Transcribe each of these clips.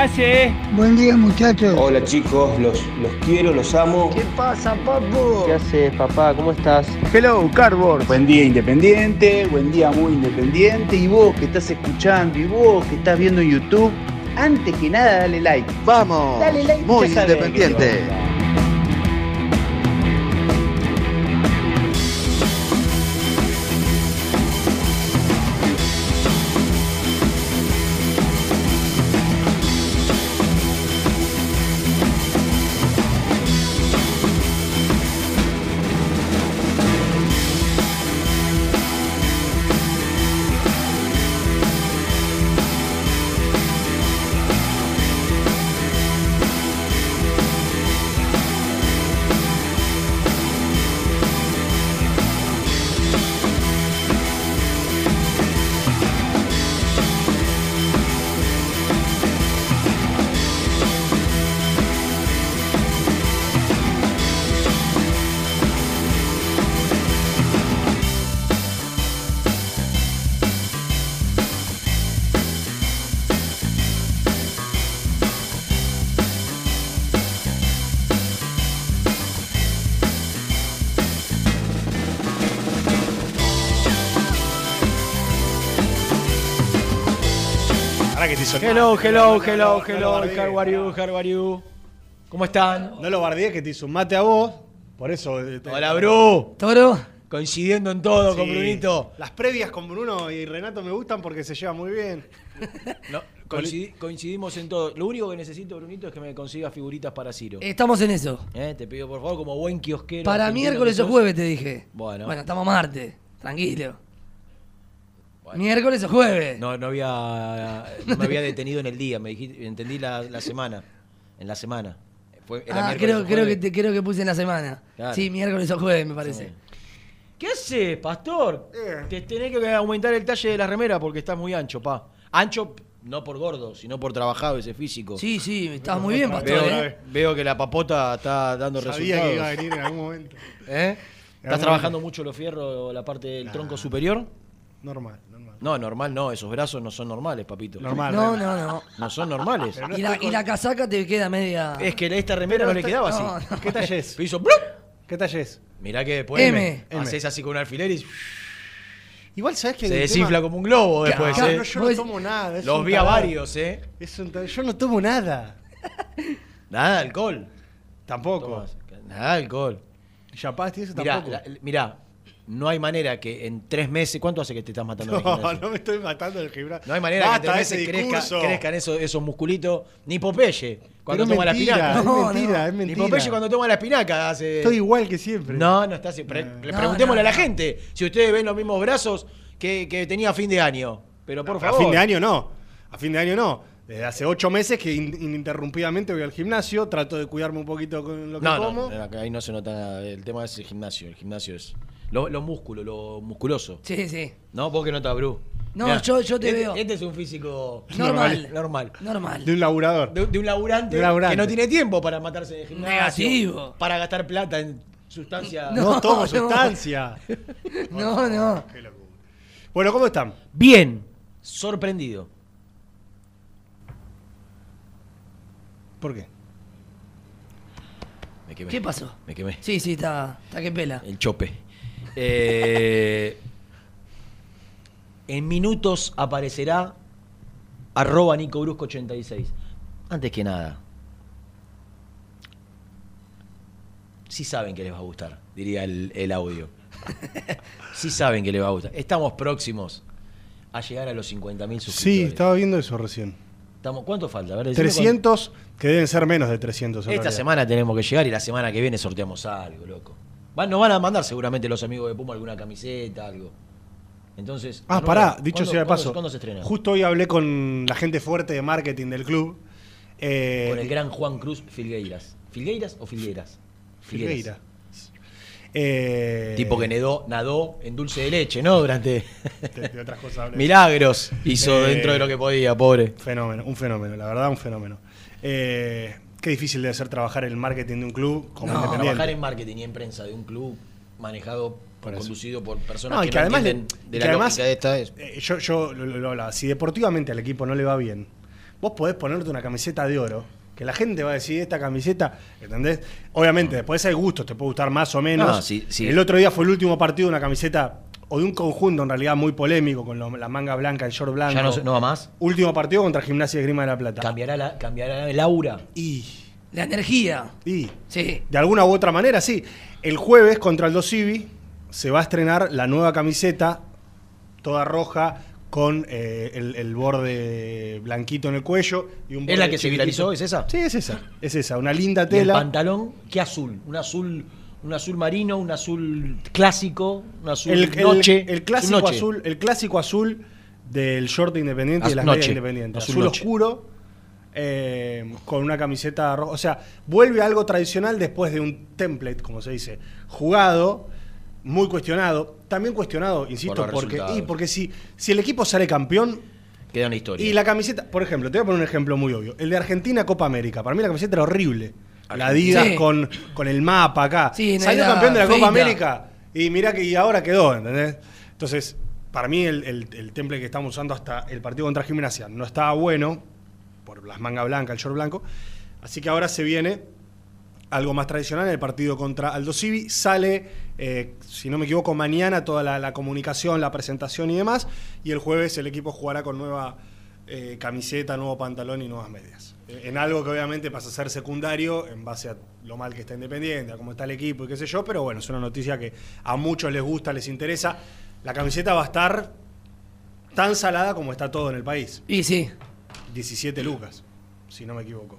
Hace? Buen día, muchachos. Hola chicos, los, los quiero, los amo. ¿Qué pasa, papu? ¿Qué haces, papá? ¿Cómo estás? Hello, Cardboard. Buen día independiente, buen día muy independiente. Y vos que estás escuchando y vos que estás viendo en YouTube, antes que nada dale like. Vamos, Dale like, muy independiente. Hello, hello, hello, hello, lo bardees, how are you, how are you? ¿Cómo están? No lo bardeé que te hizo un mate a vos. Por eso. eh, te- Hola, Bru. Toro. Coincidiendo en todo con Sí. Brunito. Las previas con Bruno y Renato me gustan porque se llevan muy bien. No, coincidi- coincidimos en todo. Lo único que necesito, Brunito, es que me consiga figuritas para Ciro. Estamos en eso. Eh, Te pido, por favor, como buen kiosquero. Para argentino miércoles que o sos. jueves te dije. Bueno. Bueno, estamos martes. Tranquilo. Bueno. Miércoles o jueves. No, no había. No me había detenido en el día, me dijiste, entendí la, la semana. En la semana. Fue, era ah, creo, creo, que te, creo que puse en la semana. Claro. Sí, miércoles o jueves, me parece. Sí. ¿Qué haces, pastor? Eh. Te tenés que aumentar el talle de la remera porque estás muy ancho, pa. Ancho no por gordo, sino por trabajado ese físico. Sí, sí, estás muy bien, pastor. Veo, ¿eh? veo que la papota está dando Sabía resultados. que iba a venir en algún momento. ¿Eh? ¿Estás algún trabajando momento. mucho los fierros, la parte del Nah. tronco superior? Normal. No, normal no, esos brazos no son normales, papito. Normal. No, no, no. No son normales. Pero no Y la, estoy y la casaca te queda media. Es que esta remera no le quedaba así. No. ¿Qué talle es? Hizo ¡blup! ¿Qué talle es? Mirá que después M. me haces así con un alfiler y Igual sabes que. se desinfla tema- como un globo después, ca- ¿eh? No, yo Vos- no tomo nada. es Los un vi a tarado. varios, ¿eh? Es un tarado. Yo no tomo nada. Nada de alcohol. Tampoco. Tomás, Nada de alcohol. Chapás y eso Mirá, tampoco. la- mirá, no hay manera que en tres meses. ¿Cuánto hace que te estás matando el No, gimnasio? no me estoy matando del gimnasio. No hay manera que en tres ese meses crezca- discurso. crezcan esos, esos musculitos. Ni Popeye, cuando Pero toma la mentira, espinaca. Es No, mentira, no. es Ni mentira. Popeye cuando toma la espinaca hace. Estoy igual que siempre. No, no está así. Pre- No. le No, preguntémosle no, a la no. gente si ustedes ven los mismos brazos que, que tenía a fin de año. Pero por a favor. fin de año no. A fin de año no. Desde hace ocho meses que in- ininterrumpidamente voy al gimnasio, trato de cuidarme un poquito con lo que No, como. no, acá ahí no se nota nada. El tema es el gimnasio. El gimnasio es lo, lo músculo, lo musculoso. Sí, sí. ¿No? Vos que notás, Bru. No, Mirá, yo, yo te este, veo. Este es un físico normal. normal. Normal. De un laburador. De, de un laburante, De un laburante. que no tiene tiempo para matarse el gimnasio. Negativo. Para gastar plata en sustancias. No, No, tomo no. sustancia. No, no. Qué locura. Bueno, ¿cómo están? Bien. Sorprendido. ¿Por qué? Me quemé. ¿Qué pasó? Me quemé. Sí, sí, está, está que pela. El chope. Eh, en minutos aparecerá arroba Nico Brusco 86. Antes que nada. Sí saben que les va a gustar, diría el, el audio. Sí saben que les va a gustar. Estamos próximos a llegar a los 50.000 suscriptores. Sí, estaba viendo eso recién. Estamos, ¿Cuánto falta? A ver, decime 300, que deben ser menos de 300. en Esta realidad. semana tenemos que llegar y la semana que viene sorteamos algo, loco. Van- nos van a mandar seguramente los amigos de Puma alguna camiseta, algo. Entonces. Ah, pará, dicho ¿cuándo- sea de paso. ¿Cuándo se estrena? Justo hoy hablé con la gente fuerte de marketing del club. eh, Con el gran Juan Cruz Filgueiras. ¿Filgueiras o Filgueiras? Filgueira. Eh, Tipo que nadó, nadó en dulce de leche, ¿no? Durante de- de otras cosas hablé. milagros hizo Eh, dentro de lo que podía, pobre. Fenómeno, un fenómeno, la verdad, un fenómeno. Eh, qué difícil debe ser trabajar el marketing de un club como No, independiente. Trabajar en marketing y en prensa de un club manejado, Por conducido por personas No, que, no además, entienden de la además de esta es. eh, yo, yo lo, lo hablaba, si deportivamente al equipo no le va bien, vos podés ponerte una camiseta de oro, que la gente va a decir, esta camiseta, ¿entendés? Obviamente, después hay gustos, te puede gustar más o menos. No, sí, sí. El otro día fue el último partido de una camiseta, o de un conjunto en realidad muy polémico, con lo- la manga blanca, el short blanco. Ya no, no va más. Último partido contra Gimnasia de Grima de la Plata. Cambiará, la, cambiará el aura. y, La energía. y, Sí. de alguna u otra manera, sí. El jueves contra el Dosivi se va a estrenar la nueva camiseta, toda roja, con eh, el, el borde blanquito en el cuello. Y un ¿Es la que se viralizó? ¿Es esa? Sí, es esa. Es esa, una linda ¿Y el tela. pantalón? ¿Qué azul? ¿Un azul un azul marino, un azul clásico, un azul El, noche? el clásico noche. azul, el clásico azul del short independiente y de las noche. medias independientes. Azul oscuro, eh, con una camiseta roja. O sea, vuelve a algo tradicional después de un template, como se dice, jugado, muy cuestionado. También cuestionado, insisto, Por porque, y porque si, si el equipo sale campeón Queda una historia. y la camiseta, por ejemplo, te voy a poner un ejemplo muy obvio. El de Argentina Copa América. Para mí la camiseta era horrible. La Adidas Sí. con, con el mapa acá. Sí, Salió campeón de la Copa. América y mirá que y ahora quedó, ¿entendés? Entonces, para mí el, el, el temple que estamos usando hasta el partido contra Gimnasia no estaba bueno, por las mangas blancas, el short blanco. Así que ahora se viene algo más tradicional en el partido contra Aldo Civi. Sale, eh, si no me equivoco, mañana toda la, la comunicación, la presentación y demás. Y el jueves el equipo jugará con nueva eh, camiseta, nuevo pantalón y nuevas medias. En algo que obviamente pasa a ser secundario en base a lo mal que está Independiente, a cómo está el equipo y qué sé yo. Pero bueno, es una noticia que a muchos les gusta, les interesa. La camiseta va a estar tan salada como está todo en el país. Y sí, 17 lucas, si no me equivoco,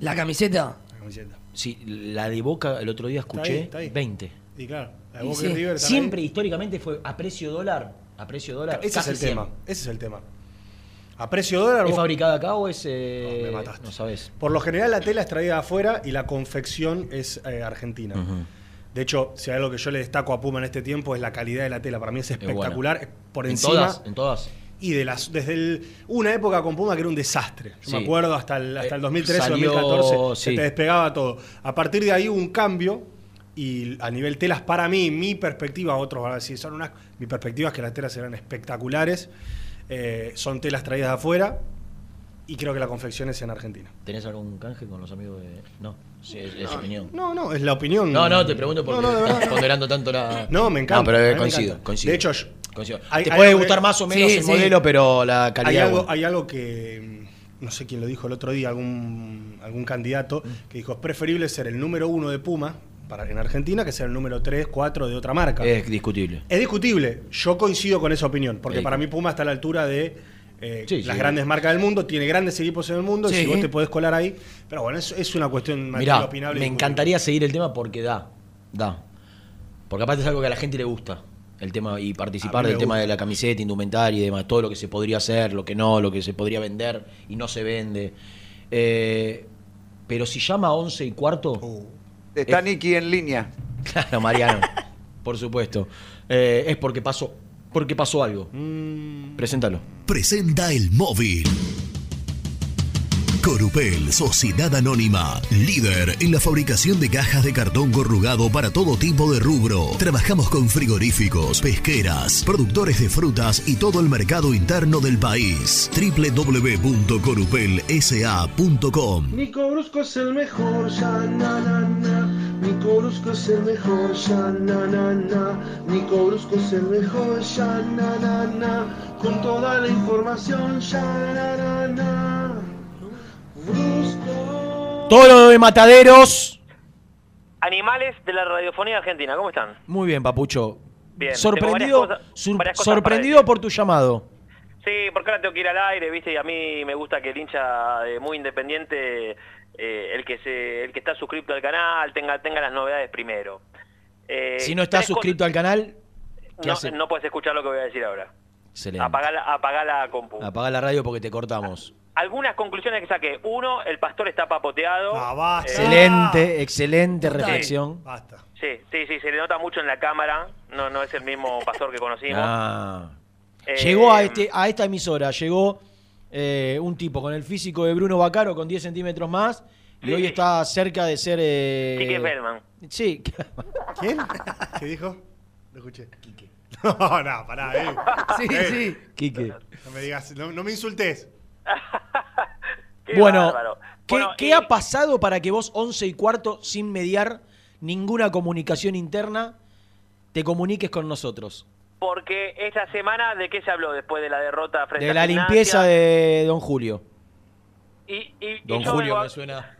la camiseta. la camiseta. Sí, la de Boca el otro día Está escuché ahí, está ahí. 20. Y claro, la de Y Boca sí. y River están Siempre ahí. históricamente fue a precio dólar. A precio dólar. Ese es el 100. tema. Ese es el tema. A precio dólar. ¿Es vos- fabricada acá o es.? eh, No, me mataste. No sabes. Por lo general la tela es traída de afuera y la confección es eh, argentina. De hecho, si hay algo que yo le destaco a Puma en este tiempo es la calidad de la tela. Para mí es espectacular. es por en encima. todas, en todas. Y de las, desde el- una época con Puma que era un desastre. Yo Sí. me acuerdo hasta el, hasta el Eh, 2013, salió- 2014, se te despegaba todo. A partir de ahí hubo un cambio y a nivel telas, para mí, mi perspectiva, otros van a decir, son unas, mi perspectiva es que las telas eran espectaculares. Eh, son telas traídas de afuera y creo que la confección es en Argentina. ¿Tenés algún canje con los amigos de.? No, sí, es, es opinión. No, no, es la opinión. No, no, te pregunto porque No, no, estás ponderando tanto la. No, me encanta. No, pero coincido, coincido. De hecho, yo- Coincido. hay- Te hay puede algo que- gustar más o menos Sí, el sí. modelo, pero la hay calidad. algo, bueno. hay algo que mm, no sé quién lo dijo el otro día, algún, algún candidato, Mm. que dijo es preferible ser el número uno de Puma para, en Argentina que ser el número 3, 4 de otra marca. Es discutible. Es discutible, yo coincido con esa opinión, porque Sí. para mí Puma está a la altura de eh, Sí, las sí. grandes marcas del mundo, tiene grandes equipos en el mundo, y si vos te podés colar ahí, pero bueno, es, es una cuestión Mirá, opinable. me encantaría seguir el tema porque da. Da. Porque aparte es algo que a la gente le gusta. El tema y participar del tema de la camiseta, indumentaria y demás, todo lo que se podría hacer, lo que no, lo que se podría vender y no se vende. Eh, pero si llama a 11 y cuarto, Uh, Está Eh. Nicky en línea. Claro, Mariano, por supuesto. Eh, es porque pasó Porque pasó algo. Mm. Preséntalo. Presenta el móvil. Corupel, Sociedad Anónima, líder en la fabricación de cajas de cartón corrugado para todo tipo de rubro. Trabajamos con frigoríficos, pesqueras, productores de frutas y todo el mercado interno del país. www.corupelsa.com Nico Brusco es el mejor, ya na na na. Nico Brusco es el mejor, ya na na na. Nico Brusco es el mejor, ya na na na. Con toda la información, ya na na na. Brusco. Todo lo de mataderos. Animales de la radiofonía argentina, ¿cómo están? Muy bien, Papucho. Bien, Sorprendido, cosas- sur- sorprendido por tu llamado. Sí, porque ahora tengo que ir al aire, ¿viste? Y a mí me gusta que el hincha eh, muy independiente, eh, el que se el que está suscrito al canal, tenga tenga las novedades primero. Eh, si no estás suscrito al canal, ¿qué no, hace? no puedes escuchar lo que voy a decir ahora. Excelente. Apagá la, apagá la compu. Apaga la radio porque te cortamos. Algunas conclusiones que saqué. Uno, el pastor está papoteado. Ah, basta. Eh, Excelente, excelente Total. reflexión. Basta. sí, sí, sí, se le nota mucho en la cámara. No, no es el mismo pastor que conocimos. Ah. Eh, Llegó a, este, a esta emisora, llegó eh, un tipo con el físico de Bruno Bacaro con 10 centímetros más y Sí. hoy está cerca de ser... Eh, Quique Feldman. Sí, ¿Quién? ¿Qué dijo? Lo escuché. Quique. No, no, pará, eh. Sí, Eh, sí. Quique. No me digas, no, no me insultes. Qué Bueno. ¿qué, Bueno, qué y- ha pasado para que vos 11 y cuarto, sin mediar ninguna comunicación interna, te comuniques con nosotros? Porque esta semana, ¿de qué se habló después de la derrota frente De a la Gimnasia? limpieza de Don Julio. Y, y- Don Julio me suena.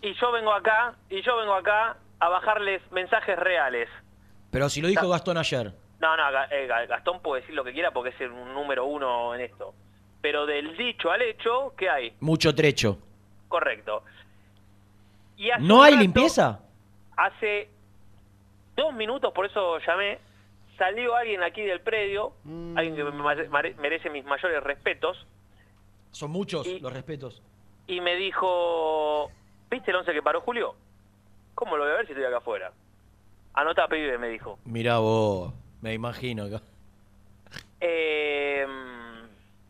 Y yo vengo acá, y yo vengo acá a bajarles mensajes reales. Pero si lo dijo Gastón ayer. No, no, eh, Ga- Gastón puede decir lo que quiera porque es el número uno en esto. Pero del dicho al hecho, ¿qué hay? Mucho trecho. Correcto. Y ¿No hay rato, limpieza? Hace dos minutos, por eso llamé, salió alguien aquí del predio, Mm. alguien que me merece mis mayores respetos, Son muchos Y- los respetos. y me dijo, ¿viste el once que paró Julio? ¿Cómo lo voy a ver si estoy acá afuera? Anota, pibe, me dijo. Mirá vos, me imagino. Eh,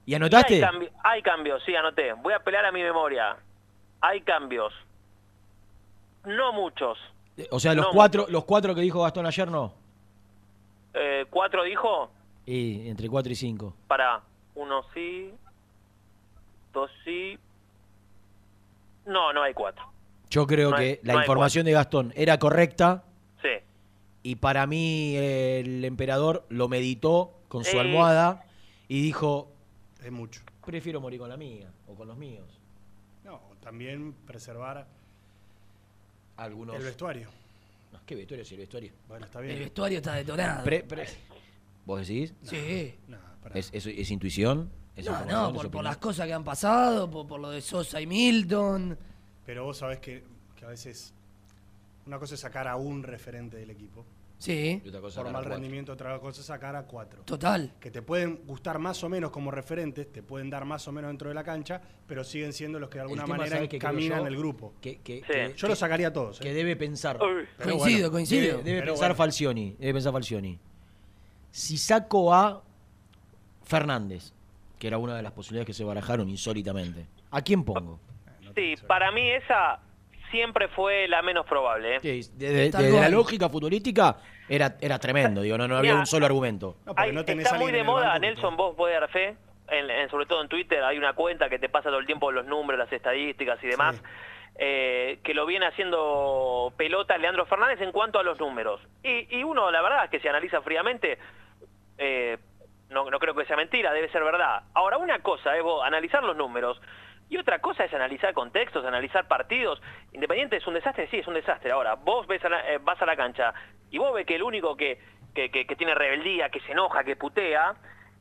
¿Y anotaste? Hay, cambi- hay cambios, sí, anoté. Voy a apelar a mi memoria. Hay cambios. No muchos. O sea, los No, cuatro, los cuatro que dijo Gastón ayer no. Eh, ¿Cuatro dijo? Y entre cuatro y cinco. Para, uno sí, dos sí. No, no hay cuatro. Yo creo No que hay- la no información de Gastón era correcta Sí. y para mí eh, el emperador lo meditó con su Eh. almohada y dijo, Es mucho. prefiero morir con la mía o con los míos. No, también preservar Algunos... el vestuario. No, ¿Qué vestuario si el vestuario? Bueno, está El bien. vestuario está detonado. Pre- pre- ¿Vos decís? Sí. No. ¿Es, es, es intuición? ¿Es No, no, ¿Es por, las cosas que han pasado, por, por lo de Sosa y Milton. Pero vos sabés que, que a veces una cosa es sacar a un referente del equipo. Sí, Y otra cosa Por mal rendimiento, otra cosa es sacar a cuatro. total. Que te pueden gustar más o menos como referentes, te pueden dar más o menos dentro de la cancha, pero siguen siendo los que de alguna tema, manera ¿sabés qué creo caminan yo? el grupo. Que, que- Sí. que- Yo los sacaría a todos. que ¿eh? debe pensar. Pero coincido, bueno, coincido. Debe, pensar bueno. Falcioni. Debe pensar Falcioni. Si saco a Fernández, que era una de las posibilidades que se barajaron insólitamente, ¿a quién pongo? Sí, para mí esa siempre fue la menos probable. ¿eh? Sí, Desde, la lógica futbolística era, era tremendo, digo, no, no había Mira, un solo argumento. No, porque Hay- no tenés está muy de moda, Nelson, vos podés dar fe, en- en- sobre todo en Twitter hay una cuenta que te pasa todo el tiempo los números, las estadísticas y demás, Sí. eh, que lo viene haciendo pelota Leandro Fernández en cuanto a los números. Y, y uno, la verdad, es que se analiza fríamente, eh, no, no creo que sea mentira, debe ser verdad. Ahora, una cosa es vos analizar los números y otra cosa es analizar contextos, analizar partidos. Independiente es un desastre, sí, es un desastre. Ahora, vos ves a la- eh, vas a la cancha y vos ves que el único que, que, que- que tiene rebeldía, que se enoja, que putea,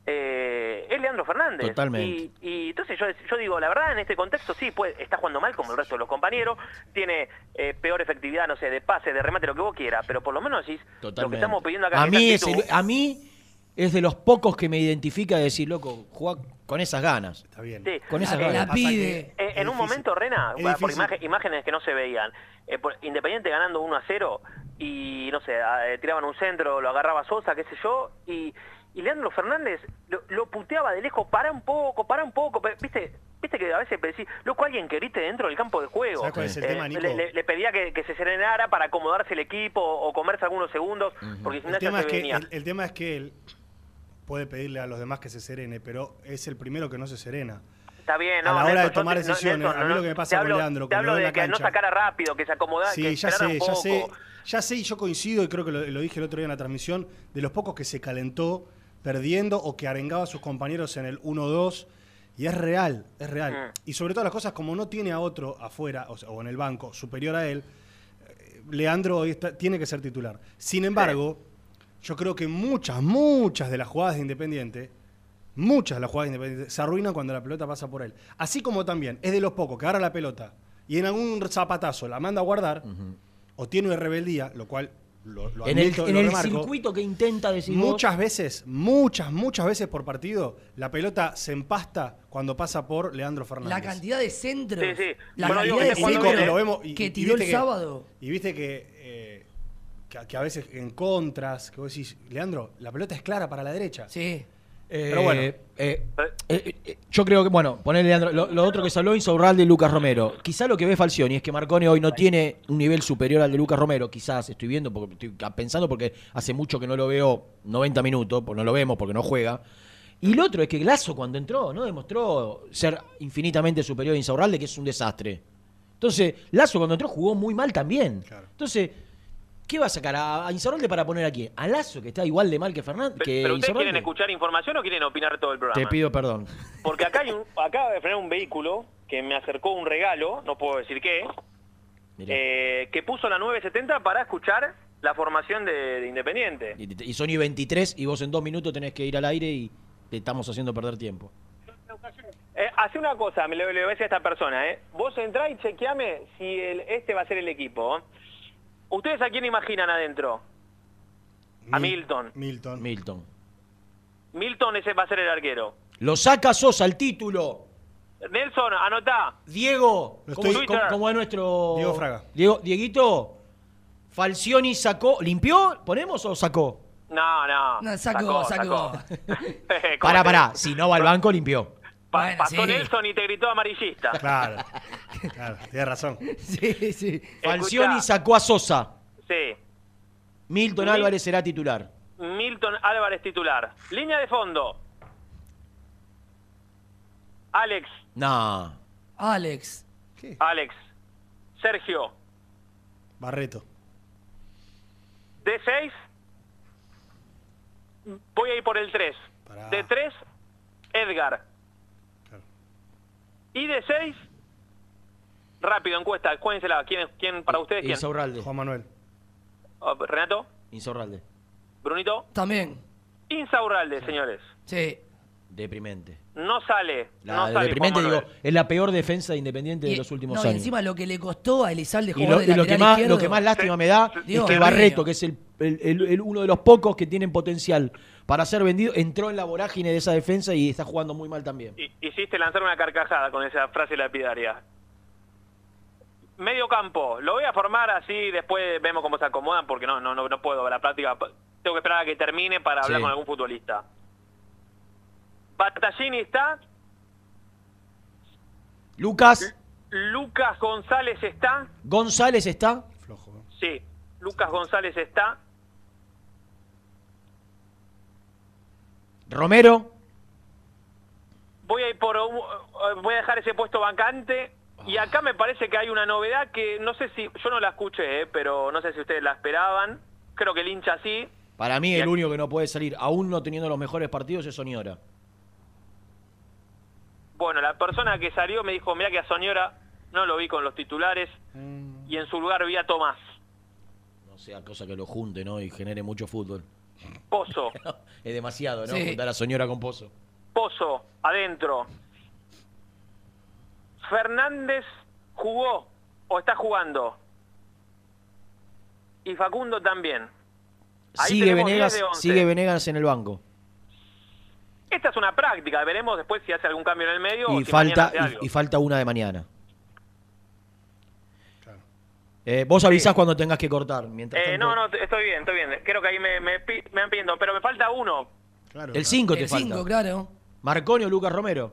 eh, es Leandro Fernández. Totalmente. Y, y entonces yo, yo digo, la verdad, en este contexto sí, pues, está jugando mal como el resto de los compañeros, tiene eh, peor efectividad, no sé, de pase, de remate, lo que vos quieras, pero por lo menos decís, lo que Totalmente. estamos pidiendo acá a, mí es el- a mí es de los pocos que me identifica de decir, loco, juega con esas ganas. Está bien. Sí. Con esas La, ganas. la que- pide. Eh, en un momento, Rena, por imagen- imágenes que no se veían, eh, por- Independiente ganando 1 a 0 y, no sé, a- eh, tiraban un centro, lo agarraba Sosa, qué sé yo, y, y Leandro Fernández lo, lo puteaba de lejos, para un poco, para un poco, viste, viste que a veces decís, loco, alguien que grite dentro del campo de juego. ¿Sabes cuál es el Eh, tema, Nico? le, le- le pedía que, que se serenara para acomodarse el equipo o comerse algunos segundos, porque si El no tema, se es que, venía. el, el tema es que él puede pedirle a los demás que se serene, pero es el primero que no se serena. Está bien, a no, la hora de Nelson, tomar decisiones, Nelson, a mí lo que me pasa con hablo- Leandro, Te que lo hablo de la que no sacara rápido, que se acomodara, que Sí, ya esperara sé, un ya sé, ya sé, y yo coincido, y creo que lo, lo dije el otro día en la transmisión, de los pocos que se calentó perdiendo o que arengaba a sus compañeros en el 1-2, y es real, es real. Mm. Y sobre todas las cosas, como no tiene a otro afuera, o, sea, o en el banco, superior a él, eh, Leandro hoy está- tiene que ser titular. Sin embargo, yo creo que muchas, muchas de las jugadas de Independiente, muchas de las jugadas de Independiente, se arruinan cuando la pelota pasa por él. Así como también es de los pocos que agarra la pelota y en algún zapatazo la manda a guardar, o tiene rebeldía, lo cual lo, lo En el, en lo el remarco, circuito que intenta decir vos, Muchas veces, muchas, muchas veces por partido, la pelota se empasta cuando pasa por Leandro Fernández. La cantidad de centros. Sí, sí. La Bueno, cantidad que de centros viene- lo vemos y- que y tiró el que- sábado. Y viste que, que, que a veces en contras, que vos decís, Leandro, la pelota es clara para la derecha. Sí. Eh, Pero bueno. eh, eh, yo creo que, bueno, ponerle Leandro, lo, lo otro que se habló Insaurralde y Lucas Romero. Quizá lo que ve Falcioni es que Marcone hoy no tiene un nivel superior al de Lucas Romero. Quizás estoy viendo, porque estoy pensando porque hace mucho que no lo veo 90 minutos, pues no lo vemos porque no juega. Y lo otro es que Lazo cuando entró no demostró ser infinitamente superior a Insaurralde, que es un desastre. Entonces, Lazo cuando entró jugó muy mal también. Claro. Entonces, ¿qué va a sacar a, Insaurralde para poner aquí? ¿A Lazo que está igual de mal que Fernández? Que ¿Pero ustedes quieren escuchar información o quieren opinar todo el programa? Te pido perdón. Porque acá hay un, acaba de frenar un vehículo que me acercó un regalo, no puedo decir qué, eh, que puso la 970 para escuchar la formación de, de Independiente. Y, y son y 23 y vos en dos minutos tenés que ir al aire y te estamos haciendo perder tiempo. Eh, hace una cosa, me lo, le voy a decir a esta persona, ¿eh? Vos entrá y chequeame si el, este va a ser el equipo. ¿eh? ¿Ustedes a quién imaginan adentro? A Mil- Milton. Milton. Milton. Milton ese va a ser el arquero. Lo saca Sosa el título. Nelson, anotá. Diego, como, estoy- como- como es nuestro. Diego Fraga. Diego, Dieguito, Falcioni sacó. ¿Limpió? ¿Ponemos o sacó? No, no. No, sacó, sacó. ¿Cómo Pará, pará. Si no va al banco, limpió. Bueno, pasó sí. Nelson y te gritó amarillista. Claro, claro, tienes razón. Sí, sí. Falcioni Escuchá. sacó a Sosa. Sí. Milton Mil- Álvarez será titular. Milton Álvarez titular. Línea de fondo. Alex, No. Alex. Alex, Sergio, Barreto. D6. Voy a ir por el 3. Pará. D3, Edgar. Y D6, rápido, encuesta, cuéntensela. ¿Quién, ¿Quién para ustedes? ¿Quién? Insaurralde. Juan Manuel. Oh, Renato, Insaurralde. Brunito. También. Insaurralde, señores. Sí. Deprimente. No sale. La no de sale deprimente, digo, es la peor defensa de Independiente de Y- los últimos no, y años. encima lo que le costó a Elizalde Y jugar lo, de y lo que más, izquierdo. lo que más lástima me da es que mío. Barreto, que es el, el- el- el- uno de los pocos que tienen potencial para ser vendido, entró en la vorágine de esa defensa y está jugando muy mal también. Hi- Hiciste lanzar una carcajada con esa frase lapidaria. Medio campo, lo voy a formar así, después vemos cómo se acomodan, porque no, no, no, no puedo, la práctica, tengo que esperar a que termine para hablar Sí. con algún futbolista. Battaglini está, Lucas Lucas González está, González está. Flojo. sí, Lucas González está, Romero. voy a ir por eh, voy a dejar ese puesto vacante y acá me parece que hay una novedad que no sé si yo no la escuché eh, pero no sé si ustedes la esperaban creo que el hincha sí Para mí Y el aquí- único que no puede salir, aún no teniendo los mejores partidos, es Soñora. bueno la persona que salió me dijo mira que a Soñora no lo vi con los titulares y en su lugar vi a Tomás No sea cosa que lo junte, ¿no? Y genere mucho fútbol. Pozo es demasiado, ¿no? Sí. Juntar a Soñora con Pozo. Pozo adentro Fernández jugó o está jugando y Facundo también Ahí Sigue tenemos 10 Venegas, de 11. sigue Venegas en el banco. Esta es una práctica, veremos después si hace algún cambio en el medio o Y si mañana falta, hace algo. y, y falta una de mañana. Eh, vos avisás cuando tengas que cortar. Mientras Eh, tanto- no, no, estoy bien, estoy bien. Creo que ahí me, me, me han pidiendo, pero me falta uno. Claro, El claro. 5 te El falta. 5, claro. Marconi o Lucas Romero.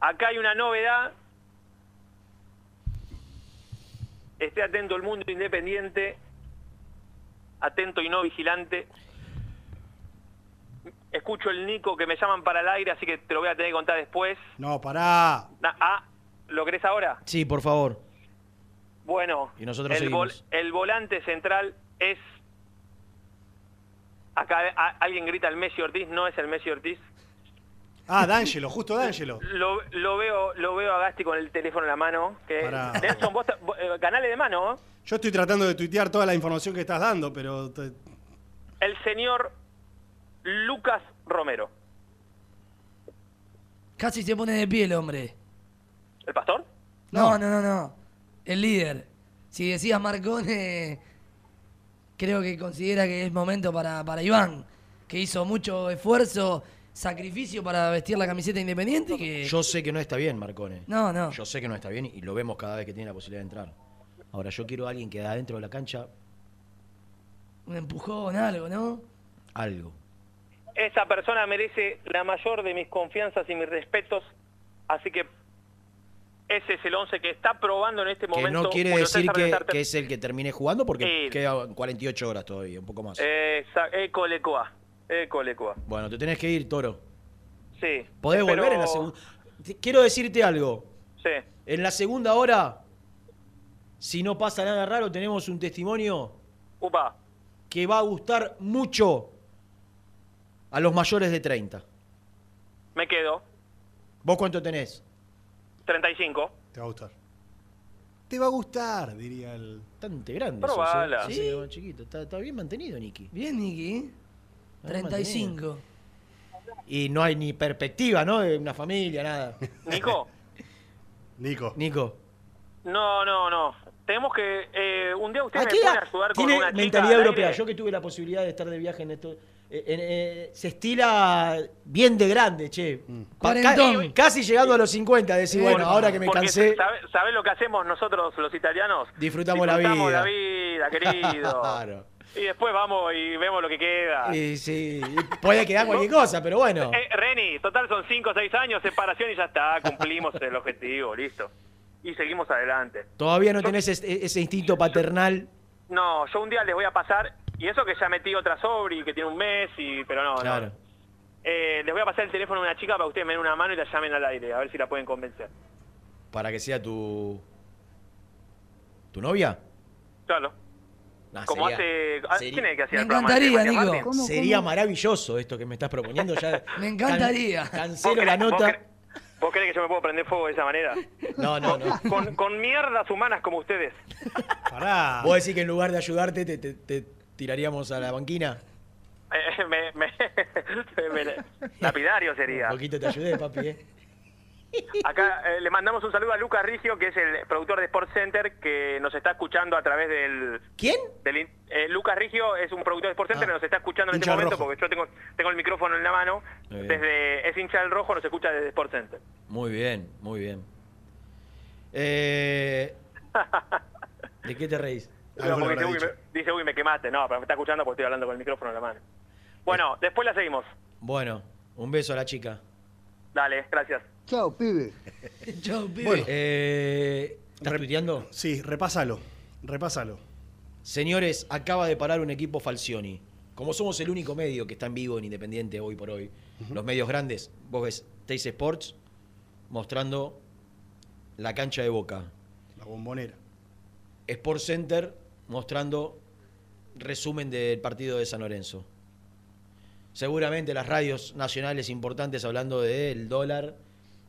Acá hay una novedad. Esté atento el mundo independiente. Atento y no vigilante. Escucho el Nico que me llaman para el aire, así que te lo voy a tener que contar después. No, pará. Ah, ¿lo querés ahora? Sí, por favor. Bueno, Y nosotros el, vol- el volante central es... Acá a- alguien grita el Messi Ortiz, no es el Messi Ortiz. Ah, D'Angelo, justo D'Angelo. Lo, lo veo lo veo a Gasti con el teléfono en la mano. Que, Pará. Nelson, vos, vos, eh, ganale de mano. ¿eh? Yo estoy tratando de tuitear toda la información que estás dando, pero te- El señor Lucas Romero. Casi se pone de pie el hombre. ¿El pastor? No, no, no, no. El líder. Si decías Marcone, creo que considera que es momento para, para Iván, que hizo mucho esfuerzo, sacrificio para vestir la camiseta independiente que... Yo sé que no está bien, Marcone. No, no. Yo sé que no está bien y lo vemos cada vez que tiene la posibilidad de entrar. Ahora, yo quiero a alguien que da dentro de la cancha Un empujón, algo, ¿no? algo. Esa persona merece la mayor de mis confianzas y mis respetos. Así que ese es el 11 que está probando en este Que momento. no quiere decir que, que es el que termine jugando porque quedan 48 horas todavía, un poco más. Esa- Ecolecoa. Ecolecoa. Bueno, te tenés que ir, Toro. Sí. Podés Espero- volver en la segunda. Quiero decirte algo. Sí. En la segunda hora, si no pasa nada raro, tenemos un testimonio Upa. que va a gustar mucho a los mayores de 30. Me quedo. ¿Vos cuánto tenés? 35. te va a gustar. Te va a gustar, diría el. Bastante grande. Probala. ¿eh? Sí. Sí, chiquito. Está, está bien mantenido, Nicky. Bien, Niki. 35. Y no hay ni perspectiva, ¿no? De una familia, nada. Nico. Nico. Nico. No, no, no. Tenemos que. eh, un día usted ¿A me qué puede edad ayudar con tiene una chica. mentalidad al europea? aire? Yo que tuve la posibilidad de estar de viaje en esto. Eh, en, eh, se estila bien de grande, che. Ca- Cuarentón. casi llegando a los 50, decir, bueno, ahora que me cansé, ¿sabe- ¿Sabés lo que hacemos nosotros los italianos? disfrutamos, la Disfrutamos vida. la vida, querido. Claro. Y después vamos y vemos lo que queda. Y sí, y puede quedar cualquier cosa, pero bueno. Eh, Reni, total son 5 o 6 años, separación y ya está, cumplimos el objetivo, listo. Y seguimos adelante. Todavía no tenés ese, ese instinto paternal. No, yo un día les voy a pasar, y eso que ya metí otra sobre y que tiene un mes, y, pero no, Claro. no. Eh, les voy a pasar el teléfono a una chica para que ustedes me den una mano y la llamen al aire, a ver si la pueden convencer. Para que sea tu. ¿Tu novia? Claro. Nah, Como sería- hace... ah, sería- ¿Quién es el que hacía Me encantaría, ¿Matías Nico. Sería maravilloso esto que me estás proponiendo. Ya Me encantaría. can- ¿Vos cancelo la vos nota. ¿Vos crees que yo me puedo prender fuego de esa manera? No, no, no. Con, con mierdas humanas como ustedes. Pará. ¿Vos decís que en lugar de ayudarte te, te- te tiraríamos a la banquina? Eh, me, me- me- lapidario Un sería. poquito te ayudé, papi, ¿eh? Acá eh, le mandamos un saludo a Lucas Rigio, que es el productor de Sports Center, que nos está escuchando a través del... ¿Quién? del eh, Lucas Rigio es un productor de Sports Center Ah. que nos está escuchando en este momento rojo. porque yo tengo, tengo el micrófono en la mano. Desde es hincha del rojo, nos escucha desde Sports Center. Muy bien, muy bien. Eh, ¿De qué te reís? Porque dice, uy, me, dice, uy, me quemaste. No, pero me está escuchando porque estoy hablando con el micrófono en la mano. Bueno, después la seguimos. Bueno, un beso a la chica. Dale, gracias. Chao, pibe. Chau, pibe. Bueno. Eh, ¿Estás Rep- tuiteando? Sí, repásalo. Repásalo. Señores, acaba de parar un equipo Falcioni. Como somos el único medio que está en vivo en Independiente hoy por hoy, los medios grandes, vos ves Teis Sports mostrando la cancha de Boca. La bombonera. Sport Center mostrando resumen del partido de San Lorenzo. Seguramente las radios nacionales importantes hablando del dólar,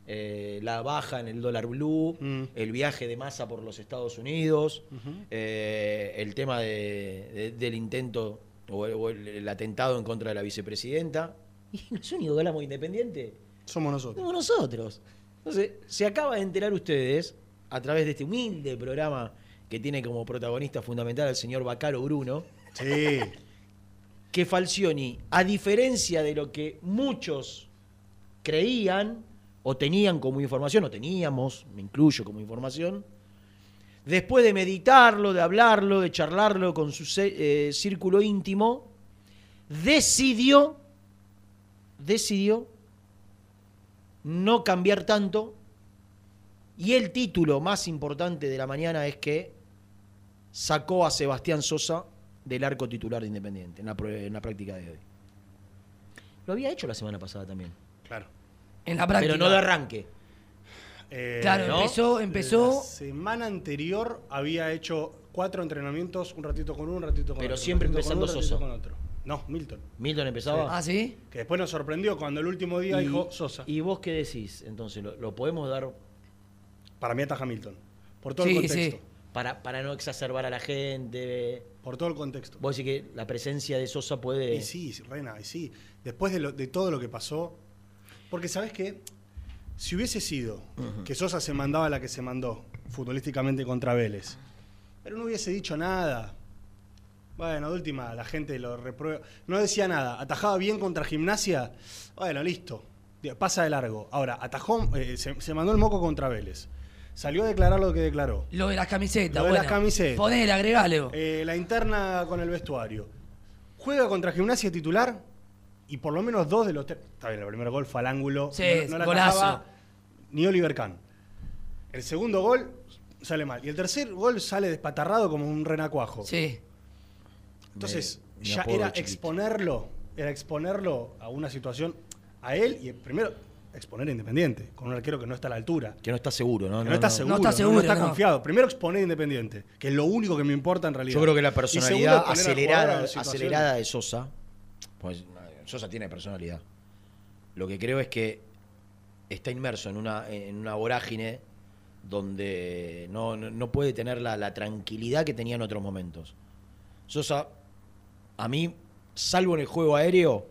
eh, la baja en el dólar blue, Mm. el viaje de masa por los Estados Unidos, eh, el tema de- de- del intento o, el, o el- el atentado en contra de la vicepresidenta. Y no es hablamos de independiente. Somos nosotros. Somos nosotros. Entonces, se acaba de enterar ustedes, a través de este humilde programa que tiene como protagonista fundamental al señor Bacaro Bruno, Sí. que Falcioni, a diferencia de lo que muchos creían o tenían como información, o teníamos, me incluyo como información, después de meditarlo, de hablarlo, de charlarlo con su eh, círculo íntimo, decidió decidió no cambiar tanto. Y el título más importante de la mañana es que sacó a Sebastián Sosa del arco titular de Independiente en la, prue- en la práctica de hoy. Lo había hecho la semana pasada también. Claro. En la práctica. Pero no de arranque. Eh, Claro, ¿no? empezó, empezó. La semana anterior había hecho cuatro entrenamientos, un ratito con uno, un ratito con Pero otro. un siempre con empezando uno, Sosa. con otro. No, Milton. Milton empezaba. Ah, ¿sí? Que después nos sorprendió cuando el último día Y- dijo Sosa. ¿Y vos qué decís? Entonces, ¿lo, lo podemos dar Para mí ataja Milton. Por todo Sí, el contexto. sí. para, para no exacerbar a la gente? Por todo el contexto. Vos decís que la presencia de Sosa puede... Y sí, Rena, y sí. Después de, lo- de todo lo que pasó. Porque, ¿sabes qué? Si hubiese sido que Sosa se mandaba la que se mandó futbolísticamente contra Vélez, pero no hubiese dicho nada. Bueno, de última, la gente lo reprueba. No decía nada. Atajaba bien contra Gimnasia. Bueno, listo. Pasa de largo. Ahora, atajó, eh, se, se mandó el moco contra Vélez. Salió a declarar lo que declaró. Lo de las camisetas. Lo de bueno. las camisetas. Ponele, agregalo. Eh, la interna con el vestuario. Juega contra Gimnasia titular y por lo menos dos de los tres. Está bien, el primer gol fue al ángulo. Sí, no, no la golazo. ni Oliver Kahn. El segundo gol sale mal. Y el tercer gol sale despatarrado como un renacuajo. Sí. Entonces, Me- me ya era chiquito. exponerlo, era exponerlo a una situación, a él y primero exponer a Independiente, con un arquero que no está a la altura. Que no está seguro, ¿no? Que no, está seguro, está no, seguro, está no. confiado. Primero exponer a Independiente, que es lo único que me importa en realidad. Yo creo que la segundo, personalidad acelerada, acelerada de Sosa, pues Sosa tiene personalidad. Lo que creo es que está inmerso en una, en una vorágine donde no, no- no puede tener la, la tranquilidad que tenía en otros momentos. Sosa, a mí, salvo en el juego aéreo,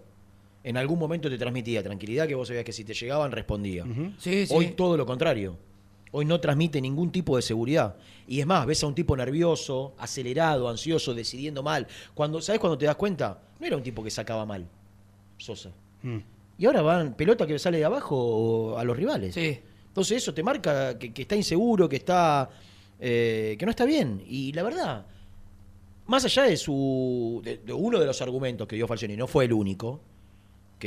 en algún momento te transmitía tranquilidad que vos sabías que si te llegaban respondía. Sí. Hoy todo lo contrario. Hoy no transmite ningún tipo de seguridad. Y es más, ves a un tipo nervioso, acelerado, ansioso, decidiendo mal. Cuando, ¿Sabes cuando te das cuenta? No era un tipo que sacaba mal, Sosa. Mm. Y ahora van pelota que sale de abajo a los rivales. Sí. Entonces eso te marca que, que está inseguro, que está eh, que no está bien. Y la verdad, más allá de su de, de uno de los argumentos que dio Falcioni, no fue el único,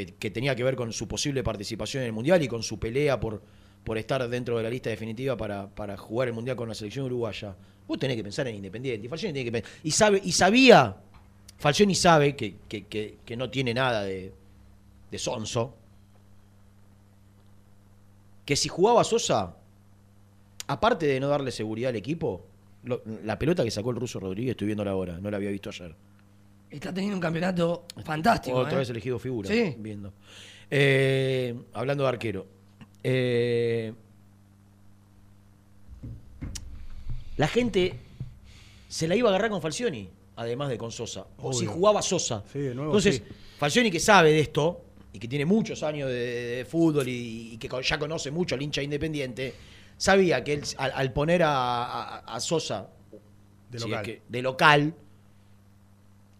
que, tenía que ver con su posible participación en el Mundial y con su pelea por, por estar dentro de la lista definitiva para, para jugar el Mundial con la selección uruguaya. Vos tenés que pensar en Independiente. Y Falcioni y sabe y sabía, Falcioni sabe que, que- no tiene nada de, de sonso, que si jugaba Sosa, aparte de no darle seguridad al equipo, la pelota que sacó el ruso Rodríguez, estoy viéndola ahora, no la había visto ayer. Está teniendo un campeonato fantástico. Otra ¿eh? vez elegido figura, Sí. viendo. Eh, hablando de arquero. Eh, la gente se la iba a agarrar con Falcioni, además de con Sosa. O si jugaba Sosa. Sí, de nuevo, Entonces, sí. Falcioni que sabe de esto y que tiene muchos años de, de fútbol y, y que ya conoce mucho al hincha independiente, sabía que él, al, al poner a, a- a Sosa De si es local. que- de local,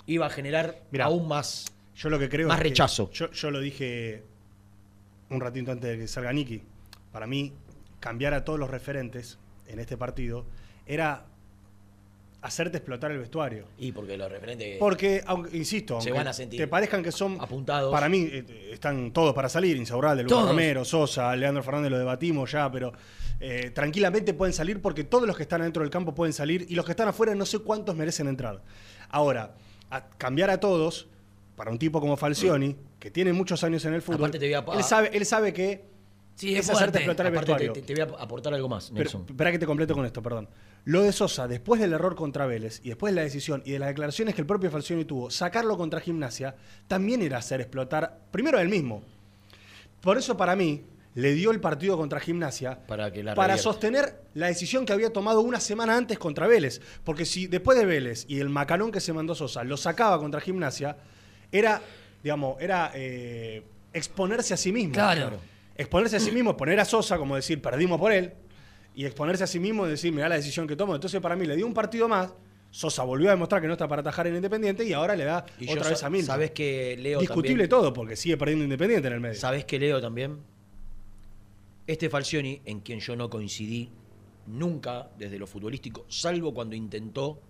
iba a generar Mirá, aún más Yo lo que creo Más es rechazo. yo, yo lo dije un ratito antes de que salga Niki. Para mí, cambiar a todos los referentes en este partido era hacerte explotar el vestuario. Y porque los referentes. Porque, aunque, insisto, Se aunque van a sentir te parezcan que son apuntados. Para mí eh, están todos para salir, Insaurralde, Lucas Todos. Romero, Sosa, Leandro Fernández lo debatimos ya, pero eh, tranquilamente pueden salir porque todos los que están dentro del campo pueden salir y los que están afuera no sé cuántos merecen entrar. Ahora, a cambiar a todos para un tipo como Falcioni, que tiene muchos años en el fútbol, Aparte te voy a- él sabe, él sabe que Sí, es hacerte explotar el Aparte, vestuario. te- te voy a aportar algo más, Pero, Nelson. espera que te completo con esto, perdón. Lo de Sosa, después del error contra Vélez y después de la decisión y de las declaraciones que el propio Falcioni tuvo, sacarlo contra Gimnasia, también era hacer explotar, primero a él mismo. Por eso para mí, le dio el partido contra Gimnasia Para que la para sostener la decisión que había tomado una semana antes contra Vélez. Porque si después de Vélez y el macanón que se mandó Sosa lo sacaba contra Gimnasia, era, digamos, era eh, exponerse a sí mismo. Claro. Exponerse a sí mismo, poner a Sosa, como decir, perdimos por él, y exponerse a sí mismo y decir, mirá la decisión que tomo. Entonces, para mí, le dio un partido más. Sosa volvió a demostrar que no está para atajar en Independiente y ahora le da Y otra vez a Milton. Sabes que Leo Discutible también, todo, porque sigue perdiendo Independiente en el medio. Sabes que Leo también. Este Falcioni, en quien yo no coincidí nunca desde lo futbolístico, salvo cuando intentó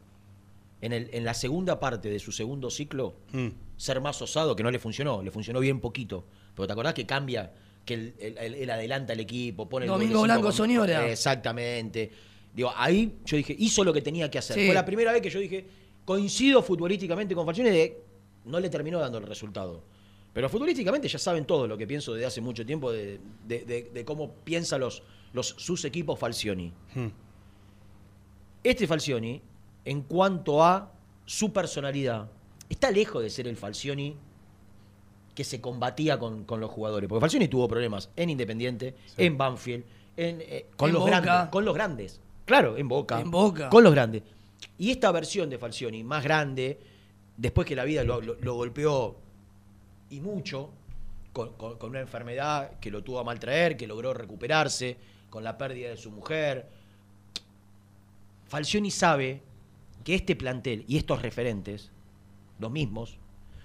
en, el, en la segunda parte de su segundo ciclo Mm. ser más osado, que no le funcionó, le funcionó bien poquito. Pero te acordás que cambia, que él, él- él- él adelanta el equipo, pone el Domingo Blanco Soñora. Exactamente. Digo, ahí yo dije, hizo lo que tenía que hacer. Sí. Fue la primera vez que yo dije, coincido futbolísticamente con Falcioni de no le terminó dando el resultado. Pero futbolísticamente ya saben todo lo que pienso desde hace mucho tiempo de, de- de- de cómo piensan los, los, sus equipos Falcioni. Hmm. Este Falcioni, en cuanto a su personalidad, está lejos de ser el Falcioni que se combatía con, con los jugadores. Porque Falcioni tuvo problemas en Independiente, en Banfield, en, eh, con En los Boca. grandes. Con los grandes. Claro, en Boca. En Boca. Con los grandes. Y esta versión de Falcioni, más grande, después que la vida lo, lo- lo golpeó y mucho, con, con- con una enfermedad que lo tuvo a maltraer, que logró recuperarse, con la pérdida de su mujer. Falcioni sabe que este plantel y estos referentes, los mismos,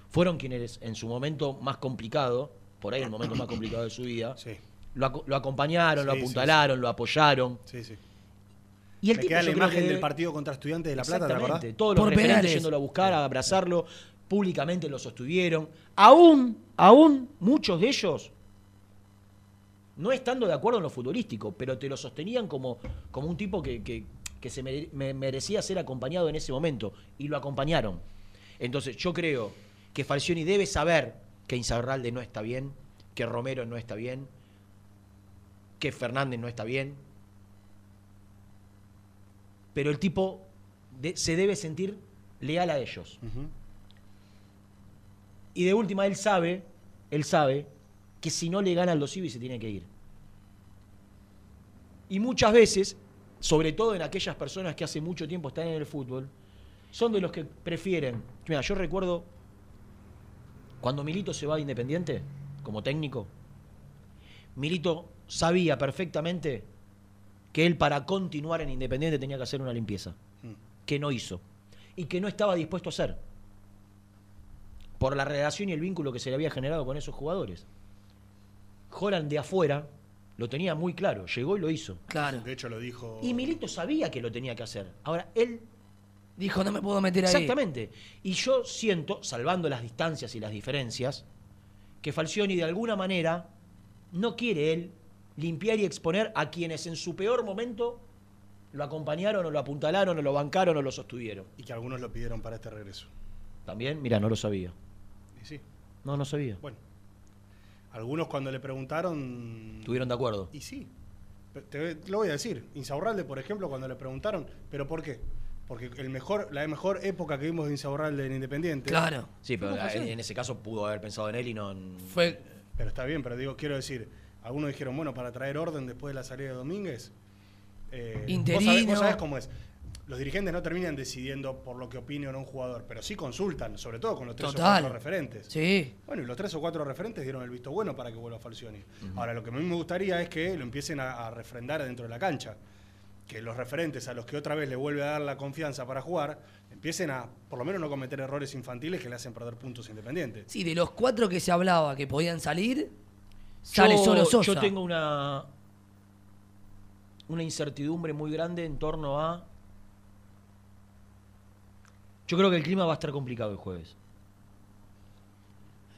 fueron quienes en su momento más complicado, por ahí el momento más complicado de su vida, Sí, lo, aco- lo acompañaron, lo Sí, sí, apuntalaron, lo apoyaron. sí, sí. Y el Me tipo, queda la imagen que- del partido contra Estudiantes de La Plata, ¿te acordás? Todos los Por referentes yéndolo a buscar, a abrazarlo, públicamente lo sostuvieron. Aún, aún muchos de ellos, no estando de acuerdo en lo futbolístico, pero te lo sostenían como, como un tipo que, que- que se mere- me- merecía ser acompañado en ese momento. Y lo acompañaron. Entonces, yo creo que Falcioni debe saber que Insaurralde no está bien, que Romero no está bien, que Fernández no está bien, pero el tipo se debe sentir leal a ellos. Y de última, él sabe, él sabe que si no le gana al Civi se tiene que ir. Y muchas veces, sobre todo en aquellas personas que hace mucho tiempo están en el fútbol, son de los que prefieren. Mira, yo recuerdo cuando Milito se va de Independiente como técnico, Milito sabía perfectamente que él para continuar en Independiente tenía que hacer una limpieza, que no hizo y que no estaba dispuesto a hacer por la relación y el vínculo que se le había generado con esos jugadores. Joran de afuera lo tenía muy claro, llegó y lo hizo. Claro. De hecho, lo dijo. Y Milito sabía que lo tenía que hacer. Ahora, él Dijo, no me puedo meter ahí. Exactamente. Y yo siento, salvando las distancias y las diferencias, que Falcioni de alguna manera no quiere él limpiar y exponer a quienes en su peor momento lo acompañaron o lo apuntalaron o lo bancaron o lo sostuvieron. Y que algunos lo pidieron para este regreso. También, mira, no lo sabía. Y sí. No, no sabía. Bueno. Algunos cuando le preguntaron. Estuvieron de acuerdo. Y sí. Pe- Te lo voy a decir. Insaurralde, por ejemplo, cuando le preguntaron, ¿pero por qué? Porque el mejor, la mejor época que vimos de Insaurralde en Independiente. Claro. Sí, pero ¿Cómo fue en, ese caso pudo haber pensado en él y no en... Fue. Pero está bien, pero digo, quiero decir, algunos dijeron, bueno, para traer orden después de la salida de Domínguez. eh, Interino. Vos sabés, vos sabés cómo es. Los dirigentes no terminan decidiendo por lo que opine o no un jugador, pero sí consultan, sobre todo con los tres Total. o cuatro referentes. Sí. Bueno, y los tres o cuatro referentes dieron el visto bueno para que vuelva Falcioni. Ahora, lo que a mí me gustaría es que lo empiecen a, a refrendar dentro de la cancha. Que los referentes a los que otra vez le vuelve a dar la confianza para jugar, empiecen a, por lo menos, no cometer errores infantiles que le hacen perder puntos independientes. Sí, de los cuatro que se hablaba que podían salir, sale Yo- solo Sosa. Yo tengo una, una incertidumbre muy grande en torno a... Yo creo que el clima va a estar complicado el jueves.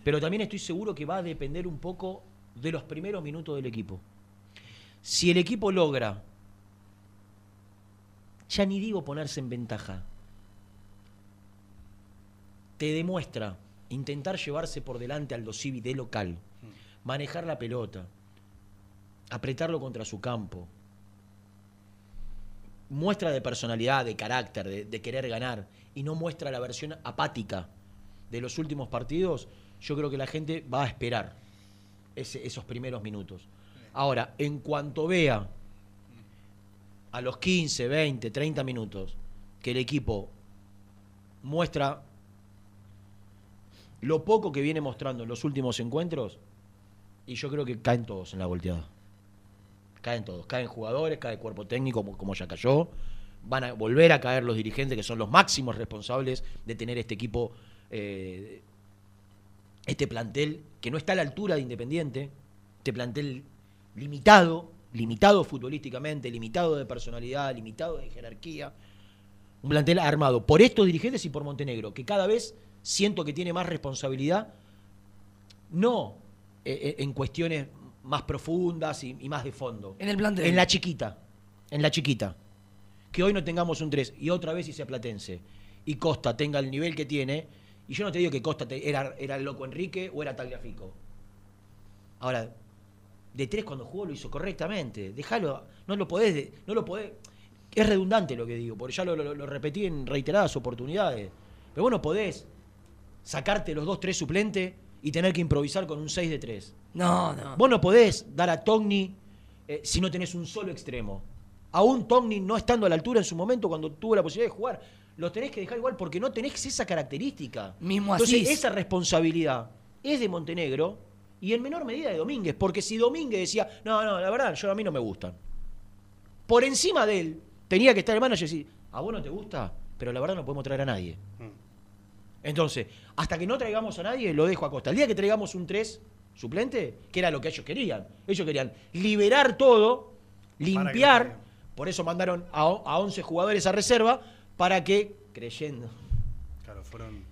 Pero también estoy seguro que va a depender un poco de los primeros minutos del equipo. Si el equipo logra, ya ni digo ponerse en ventaja, te demuestra intentar llevarse por delante al Dosivi de local, manejar la pelota, apretarlo contra su campo, muestra de personalidad, de carácter, de, de querer ganar, y no muestra la versión apática de los últimos partidos, yo creo que la gente va a esperar esos primeros minutos. Ahora, en cuanto vea a los 15, 20, 30 minutos que el equipo muestra lo poco que viene mostrando en los últimos encuentros, y yo creo que caen todos en la volteada. Caen todos, caen jugadores, cae cuerpo técnico como ya cayó, van a volver a caer los dirigentes que son los máximos responsables de tener este equipo, eh, este plantel que no está a la altura de Independiente, este plantel limitado, limitado futbolísticamente, limitado de personalidad, limitado de jerarquía, un plantel armado por estos dirigentes y por Montenegro, que cada vez siento que tiene más responsabilidad, no eh, en cuestiones más profundas y, y más de fondo. En el plantel. En la chiquita. En la chiquita. Que hoy no tengamos un 3 y otra vez sea Platense y Costa tenga el nivel que tiene. Y yo no te digo que Costa te- era, era el loco Enrique o era Tagliafico. Ahora, de tres cuando jugó lo hizo correctamente. Déjalo, no lo podés, no lo podés. Es redundante lo que digo, porque ya lo, lo- lo repetí en reiteradas oportunidades. Pero vos no podés sacarte los dos, tres suplentes y tener que improvisar con un 6 de 3. No, no. Vos no podés dar a Togni eh, si no tenés un solo extremo. Aún Togni no estando a la altura en su momento cuando tuvo la posibilidad de jugar, lo tenés que dejar igual porque no tenés esa característica. Mismo Entonces, así. esa responsabilidad es de Montenegro y en menor medida de Domínguez, porque si Domínguez decía, no, no, la verdad, yo a mí no me gustan. Por encima de él, tenía que estar el manager y decir, a vos no te gusta, pero la verdad no podemos traer a nadie. Entonces, hasta que no traigamos a nadie, lo dejo a costa. El día que traigamos un 3 suplente, que era lo que ellos querían. Ellos querían liberar todo, limpiar. Por eso mandaron a, a 11 jugadores a reserva para que, creyendo, Claro, fueron.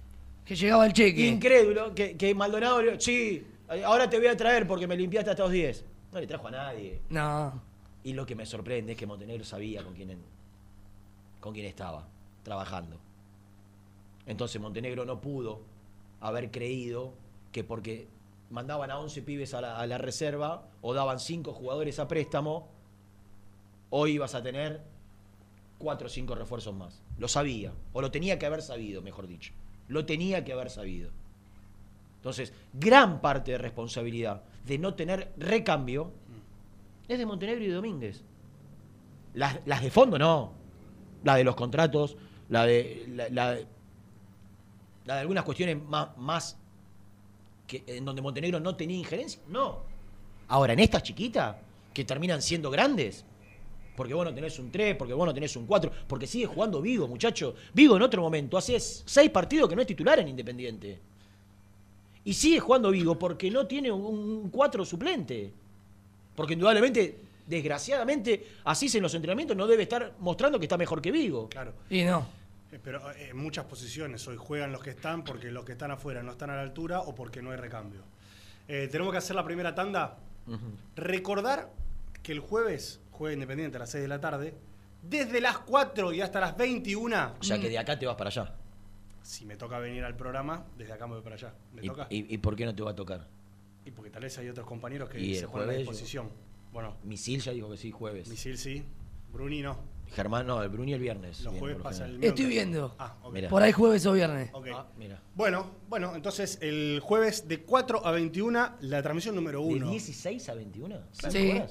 Que llegaba el cheque. incrédulo, que, que Maldonado, le- sí, ahora te voy a traer porque me limpiaste hasta los 10. No le trajo a nadie. No. Y lo que me sorprende es que Montenegro sabía con quién, con quién estaba trabajando. Entonces Montenegro no pudo haber creído que porque mandaban a 11 pibes a la, a la reserva o daban 5 jugadores a préstamo, hoy ibas a tener 4 o 5 refuerzos más. Lo sabía, o lo tenía que haber sabido, mejor dicho. Lo tenía que haber sabido. Entonces, gran parte de responsabilidad de no tener recambio es de Montenegro y Domínguez. Las, de fondo no. La de los contratos, la de, la, de, algunas cuestiones más, más en donde Montenegro no tenía injerencia, no. Ahora, en estas chiquitas, que terminan siendo grandes, porque vos no tenés un 3, porque vos no tenés un 4, porque sigue jugando Vigo, muchacho. Vigo en otro momento, hace 6 partidos que no es titular en Independiente. Y sigue jugando Vigo porque no tiene un 4 suplente. Porque indudablemente, desgraciadamente, así en los entrenamientos no debe estar mostrando que está mejor que Vigo. Claro. Y no. Eh, Pero eh, en muchas posiciones hoy juegan los que están porque los que están afuera no están a la altura o porque no hay recambio. Eh, tenemos que hacer la primera tanda. Recordar que el jueves juega Independiente a las 6 de la tarde. Desde las 4 y hasta las 21. O sea que de acá te vas para allá. Si me toca venir al programa, desde acá me voy para allá. ¿Me ¿Y, toca? y- y por qué no te va a tocar? Y porque tal vez hay otros compañeros que Y se ponen a jueves yo- disposición. Bueno, Misil ya dijo que sí, jueves. Misil sí, Bruni no. Germán, no, el Bruni el viernes. Los jueves pasa el. Estoy viendo. Ah, ok. Mira. Por ahí jueves o viernes. Ok. Ah, mira. Bueno, bueno, entonces el jueves de 4 a 21, la transmisión número ¿De 1. 16 a 21? ¿Cinco Sí.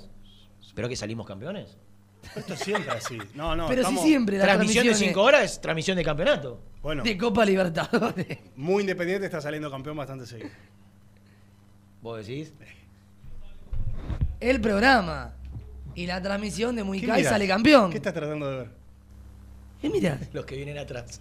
¿Pero que salimos campeones? Esto es siempre así. No, no, Pero estamos sí siempre la transmisión de transmisión 5 horas es transmisión de campeonato. Bueno, de Copa Libertadores. muy independiente está saliendo campeón bastante seguido. ¿Vos decís? El programa. Y la transmisión de ¿Qué Muicay sale campeón. ¿Qué estás tratando de ver? ¿Qué mirás? Los que vienen atrás.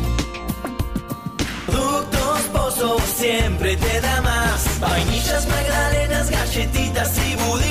Siempre te da más. Vainillas, magdalenas, galletitas y budines.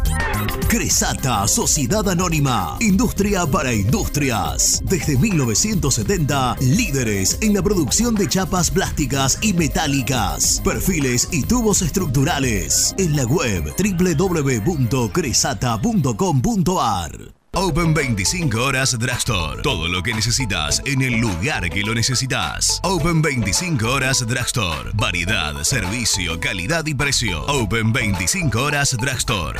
Cresata, Sociedad Anónima, Industria para Industrias. Desde 1970, líderes en la producción de chapas plásticas y metálicas, perfiles y tubos estructurales. En la web www.cresata.com.ar. Open 25 horas Drugstore. Todo lo que necesitas en el lugar que lo necesitas. Open 25 horas Drugstore. Variedad, servicio, calidad y precio. Open 25 horas Drugstore.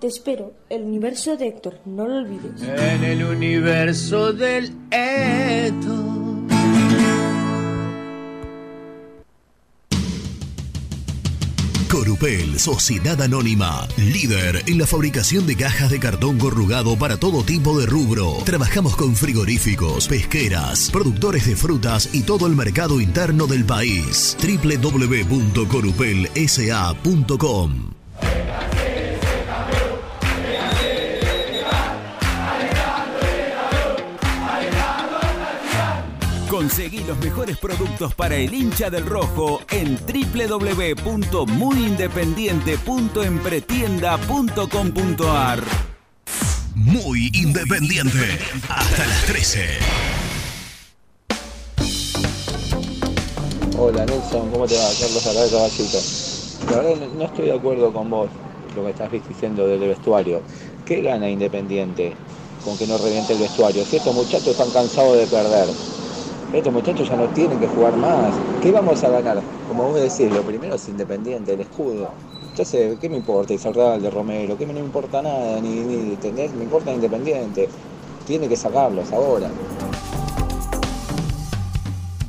Te espero, el universo de Héctor, no lo olvides. En el universo del Eto. Corupel, Sociedad Anónima, líder en la fabricación de cajas de cartón corrugado para todo tipo de rubro. Trabajamos con frigoríficos, pesqueras, productores de frutas y todo el mercado interno del país. www.corupelsa.com Conseguí los mejores productos para el hincha del rojo en www.muyindependiente.empretienda.com.ar. Muy independiente. Hasta las 13. Hola Nelson, ¿cómo te va? Carlos acá de Caballito. La verdad no- no estoy de acuerdo con vos, lo que estás diciendo del vestuario. ¿Qué gana Independiente con que no reviente el vestuario? Si estos muchachos están cansados de perder. Estos muchachos ya no tienen que jugar más. ¿Qué vamos a ganar? Como vos decís, lo primero es Independiente, el escudo. Entonces, ¿qué me importa Isardal de Romero? ¿Qué me no importa nada? Ni, ni ¿entendés? Me importa Independiente. Tiene que sacarlos ahora.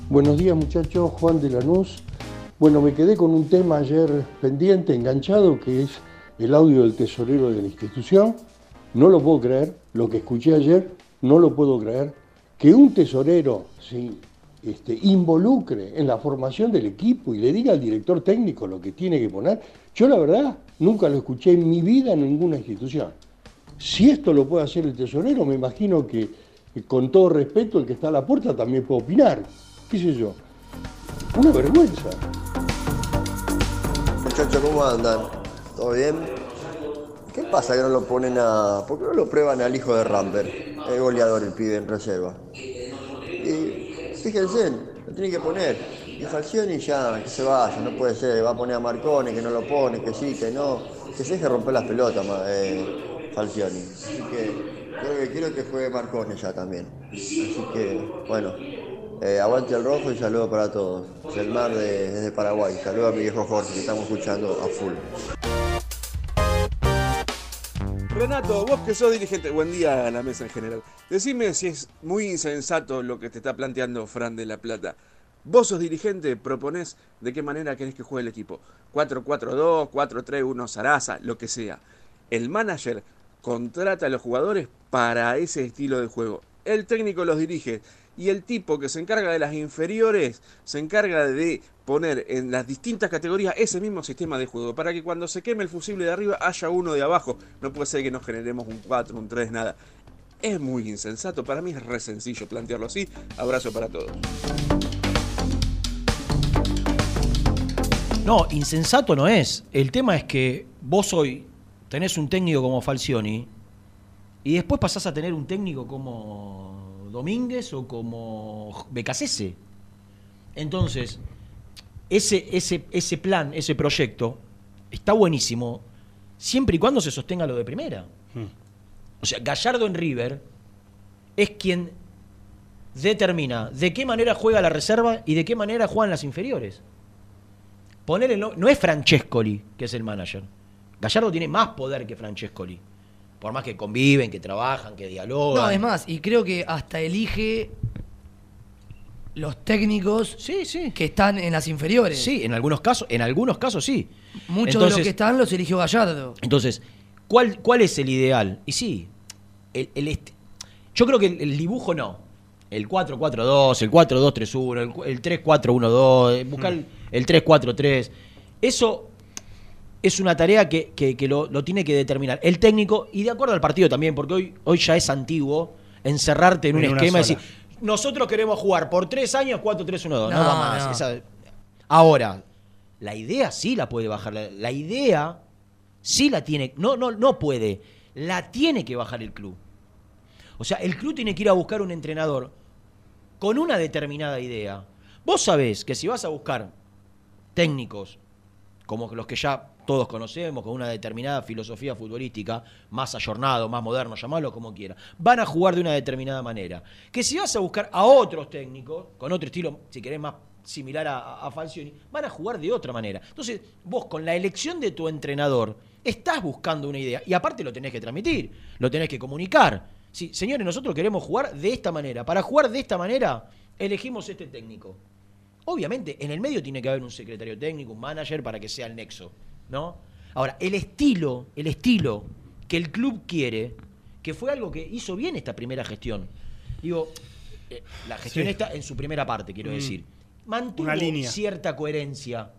Buenos días muchachos, Juan de Lanús. Bueno, me quedé con un tema ayer pendiente, enganchado, que es el audio del tesorero de la institución. No lo puedo creer, lo que escuché ayer, no lo puedo creer. Que un tesorero se este, involucre en la formación del equipo y le diga al director técnico lo que tiene que poner, yo la verdad nunca lo escuché en mi vida en ninguna institución. Si esto lo puede hacer el tesorero, me imagino que, eh, con todo respeto, el que está a la puerta también puede opinar. ¿Qué sé yo? Una vergüenza. Muchachos, ¿cómo andan? ¿Todo bien? ¿Qué pasa que no lo ponen a. ¿Por qué no lo prueban al hijo de Ramper? Es goleador el pibe en reserva. Y fíjense, lo tiene que poner. Y Falcioni ya, que se vaya, no puede ser. Va a poner a Marcone, que no lo pone, que sí, que no. Que se deje romper las pelotas, eh, Falcioni. Así que creo que quiero que juegue Marcone ya también. Así que, bueno. eh, aguante el rojo y saludo para todos. Selmar de, desde Paraguay. Saludo a mi viejo Jorge, que estamos escuchando a full. Renato, vos que sos dirigente, buen día a la mesa en general. Decime si es muy insensato lo que te está planteando Fran de la Plata. Vos sos dirigente, proponés de qué manera querés que juegue el equipo. 4-4-2, 4-3-1 Sarasa, lo que sea. El manager contrata a los jugadores para ese estilo de juego. El técnico los dirige y el tipo que se encarga de las inferiores se encarga de poner en las distintas categorías ese mismo sistema de juego para que cuando se queme el fusible de arriba haya uno de abajo. No puede ser que nos generemos un 4, un 3, nada. Es muy insensato, para mí es re sencillo plantearlo así. Abrazo para todos. No, insensato no es. El tema es que vos hoy tenés un técnico como Falcioni y después pasás a tener un técnico como Domínguez o como Becasese. Entonces, ese, ese, ese plan, ese proyecto, está buenísimo siempre y cuando se sostenga lo de primera. O sea, Gallardo en River es quien determina de qué manera juega la reserva y de qué manera juegan las inferiores. Ponele, no, no es Francescoli que es el manager. Gallardo tiene más poder que Francescoli. Por más que conviven, que trabajan, que dialogan. No, es más, y creo que hasta elige los técnicos que están en las inferiores. Sí, en algunos casos, en algunos casos sí. Muchos de los que están los eligió Gallardo. Entonces, ¿Cuál, ¿Cuál es el ideal? Y sí, el, el est- yo creo que el, el dibujo no. El 4-4-2, el 4-2-3-1, el, cu- el 3-4-1-2, eh, buscar el, el 3-4-3. Eso es una tarea que, que- que lo, lo tiene que determinar el técnico y de acuerdo al partido también, porque hoy, hoy ya es antiguo encerrarte en un En esquema y decir, nosotros queremos jugar por tres años 4-3-1-2. No, No, va más. no. Esa- Ahora, la idea sí la puede bajar. La, la idea sí la tiene. No, no, no puede. La tiene que bajar el club. O sea, el club tiene que ir a buscar un entrenador con una determinada idea. Vos sabés que si vas a buscar técnicos como los que ya todos conocemos, con una determinada filosofía futbolística, más ayornado, más moderno, llamarlo como quiera, van a jugar de una determinada manera. Que si vas a buscar a otros técnicos, con otro estilo, si querés más similar a, a- Falcioni, van a jugar de otra manera. Entonces, vos con la elección de tu entrenador, estás buscando una idea, y aparte lo tenés que transmitir, lo tenés que comunicar. Sí, señores, nosotros queremos jugar de esta manera. Para jugar de esta manera, elegimos este técnico. Obviamente, en el medio tiene que haber un secretario técnico, un manager para que sea el nexo, ¿no? Ahora, el estilo, el estilo que el club quiere, que fue algo que hizo bien esta primera gestión. Digo, eh, la gestión Sí. está en su primera parte, quiero Mm. decir. Mantuvo Una línea. cierta coherencia,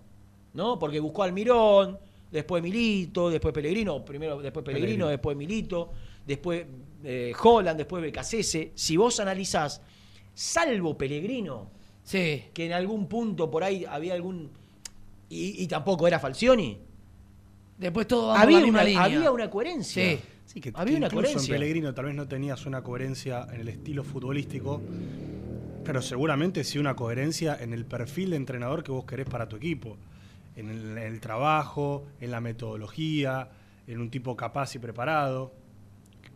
¿no? Porque buscó al Mirón, después Milito, después Pellegrino, primero después Pellegrino, Pellegrino. después Milito, después eh, Holland, después Becasese. Si vos analizás, salvo Pellegrino, Sí. que en algún punto por ahí había algún. Y, y tampoco era Falcioni. Después todo va por Había la misma una, línea. había una coherencia. Sí. Sí, que, había que una incluso coherencia. en Pellegrino tal vez no tenías una coherencia en el estilo futbolístico, pero seguramente sí una coherencia en el perfil de entrenador que vos querés para tu equipo, en el, en el trabajo, en la metodología, en un tipo capaz y preparado.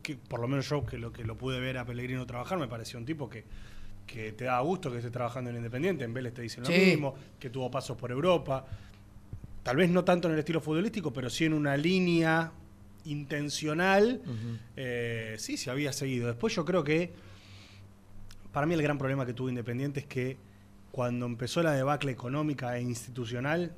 Que por lo menos yo que lo que lo pude ver a Pellegrino trabajar me pareció un tipo que, que te da gusto que esté trabajando en Independiente, en Vélez te dicen lo Sí. mismo, que tuvo pasos por Europa. Tal vez no tanto en el estilo futbolístico, pero sí en una línea intencional. eh, sí, se había seguido. Después yo creo que, para mí el gran problema que tuvo Independiente es que cuando empezó la debacle económica e institucional,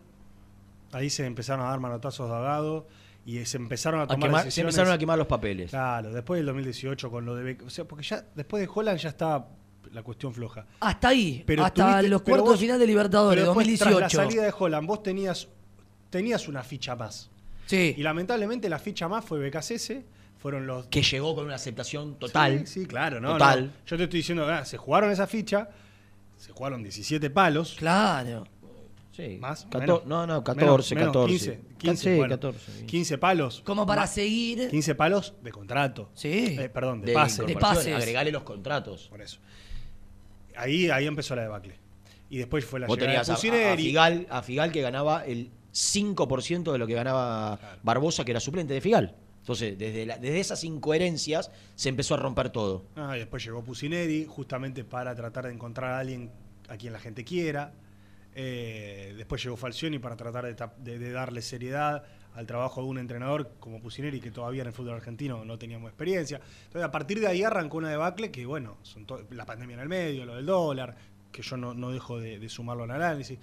ahí se empezaron a dar manotazos de ahogado y se empezaron a A tomar quemar- se decisiones. empezaron a quemar los papeles. Claro, después del 2018 con lo de o sea, porque ya después de Holland ya estaba la cuestión floja. Hasta ahí, Pero hasta tuviste- los cuartos de final de Libertadores, pero después, tras 2018. la salida de Holland, vos tenías, tenías una ficha más. Sí. Y lamentablemente la ficha más fue BKCS, fueron los... Que llegó con una aceptación total. Sí, sí, claro, ¿no? Total. no. Yo te estoy diciendo, ah, se jugaron esa ficha, se jugaron 17 palos. Claro. Sí. Más. Menos. no, no, Menos, 14, menos, 14. 15, 15, Sí, bueno, 14, sí. 15 palos. Como para seguir. 15 palos de contrato. Sí. Eh, perdón, de, De pase. incorporación, agregale los contratos. Por eso. Ahí, ahí empezó la debacle. Y después fue la Vos llegada tenías de a, a-. Figal, a Figal que ganaba el 5% de lo que ganaba Barbosa, que era suplente de Figal. Entonces, desde, la- desde esas incoherencias se empezó a romper todo. Ah, y después llegó Pusineri, justamente para tratar de encontrar a alguien a quien la gente quiera. Eh, después llegó Falcioni para tratar de, tap- de- de darle seriedad al trabajo de un entrenador como Pusineri, que todavía en el fútbol argentino no teníamos experiencia. Entonces, a partir de ahí arrancó una debacle que, bueno, son la pandemia en el medio, lo del dólar, que yo no, no dejo de, de sumarlo al análisis.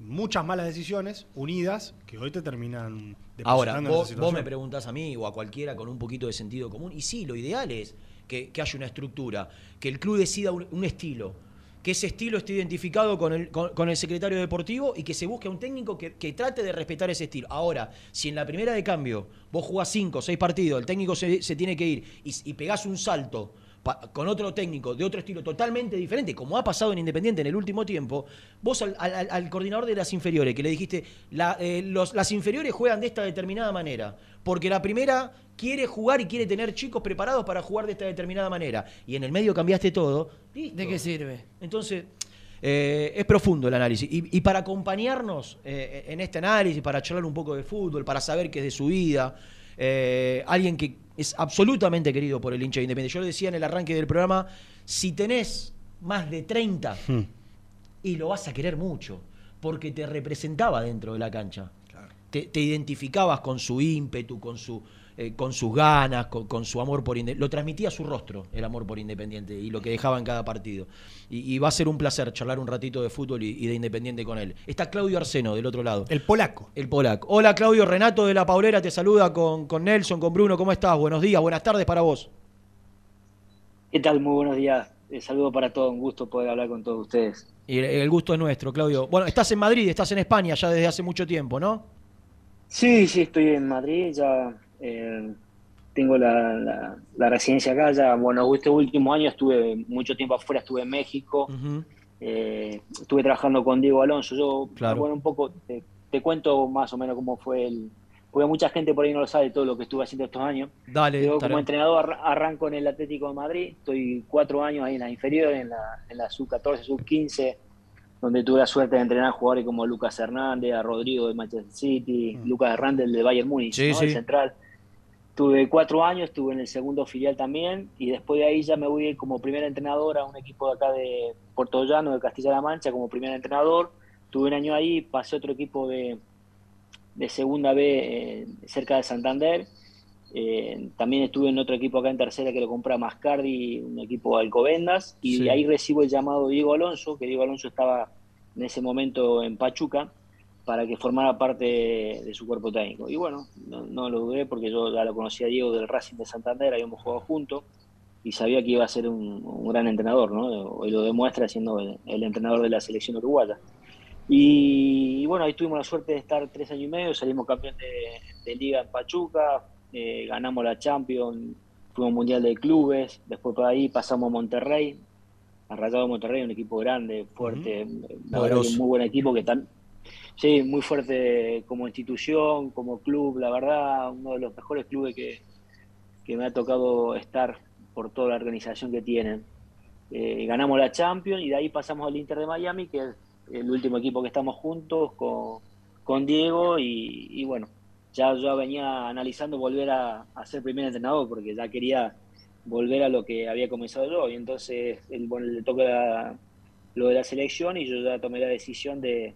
Muchas malas decisiones unidas que hoy te terminan Ahora, vos, me preguntás a mí o a cualquiera con un poquito de sentido común, y sí, lo ideal es que, que haya una estructura, que el club decida un, un estilo, que ese estilo esté identificado con el, con, con el secretario deportivo y que se busque un técnico que, que trate de respetar ese estilo. Ahora, si en la primera de cambio vos jugás cinco o seis partidos, el técnico se, se tiene que ir y, y pegás un salto con otro técnico de otro estilo totalmente diferente, como ha pasado en Independiente en el último tiempo, vos al, al- al coordinador de las inferiores, que le dijiste, la- eh, los- las inferiores juegan de esta determinada manera, porque la primera quiere jugar y quiere tener chicos preparados para jugar de esta determinada manera, y en el medio cambiaste todo, listo. ¿De qué sirve? Entonces, eh, es profundo el análisis. Y, y para acompañarnos eh, en este análisis, para charlar un poco de fútbol, para saber qué es de su vida, alguien que es absolutamente querido por el hincha de Independiente. Yo lo decía en el arranque del programa, si tenés más de 30 y lo vas a querer mucho, porque te representaba dentro de la cancha. te, te identificabas con su ímpetu, con su eh, con sus ganas, con, con su amor por Independiente. Lo transmitía a su rostro, el amor por Independiente y lo que dejaba en cada partido. Y, y va a ser un placer charlar un ratito de fútbol y, y de Independiente con él. Está Claudio Arseno del otro lado. El polaco. El polaco. Hola Claudio, Renato de la Paulera te saluda con, con Nelson, con Bruno. ¿Cómo estás? Buenos días, buenas tardes para vos. ¿Qué tal? Muy buenos días. Eh, saludo para todos, un gusto poder hablar con todos ustedes. Y el, el gusto es nuestro, Claudio. Bueno, estás en Madrid, estás en España ya desde hace mucho tiempo, ¿no? Sí, sí, estoy en Madrid, ya eh, tengo la, la- la residencia acá, ya, bueno, este último año estuve mucho tiempo afuera, estuve en México, eh, estuve trabajando con Diego Alonso, yo, Claro. bueno, un poco, te, te cuento más o menos cómo fue el... Porque mucha gente por ahí no lo sabe todo lo que estuve haciendo estos años. Dale, Yo como entrenador arra- arranco en el Atlético de Madrid, estoy cuatro años ahí en la inferior, en la, en la sub-14, sub-15, donde tuve la suerte de entrenar jugadores como Lucas Hernández, a Rodrigo de Manchester City, Lucas Hernández de Bayern Múnich, Sí, ¿no? sí. el central. Tuve cuatro años, estuve en el segundo filial también, y después de ahí ya me voy como primer entrenador a un equipo de acá de Puerto Llano, de Castilla-La Mancha, como primer entrenador. Tuve un año ahí, pasé a otro equipo de, de segunda B eh, cerca de Santander. Eh, también estuve en otro equipo acá en tercera que lo compra Mascardi, un equipo de Alcobendas, y Sí. de ahí recibo el llamado de Diego Alonso, que Diego Alonso estaba en ese momento en Pachuca, para que formara parte de, de su cuerpo técnico. Y bueno, no, no lo dudé porque yo ya lo conocía a Diego del Racing de Santander, habíamos jugado juntos, y sabía que iba a ser un, un gran entrenador, ¿no? Hoy lo demuestra siendo el, el entrenador de la selección uruguaya. Y, bueno, ahí tuvimos la suerte de estar tres años y medio, salimos campeón de, de liga en Pachuca, eh, ganamos la Champions, fuimos Mundial de Clubes, después por ahí pasamos a Monterrey, a Rayado Monterrey, un equipo grande, fuerte, la verdad que Poderoso. un muy buen equipo que están, sí, muy fuerte como institución, como club, la verdad, uno de los mejores clubes que, que me ha tocado estar por toda la organización que tienen. Eh, ganamos la Champions y de ahí pasamos al Inter de Miami, que es el último equipo que estamos juntos con, con Diego y, bueno, ya yo venía analizando volver a, a ser primer entrenador porque ya quería volver a lo que había comenzado yo y entonces bueno, le toca lo de la selección y yo ya tomé la decisión de,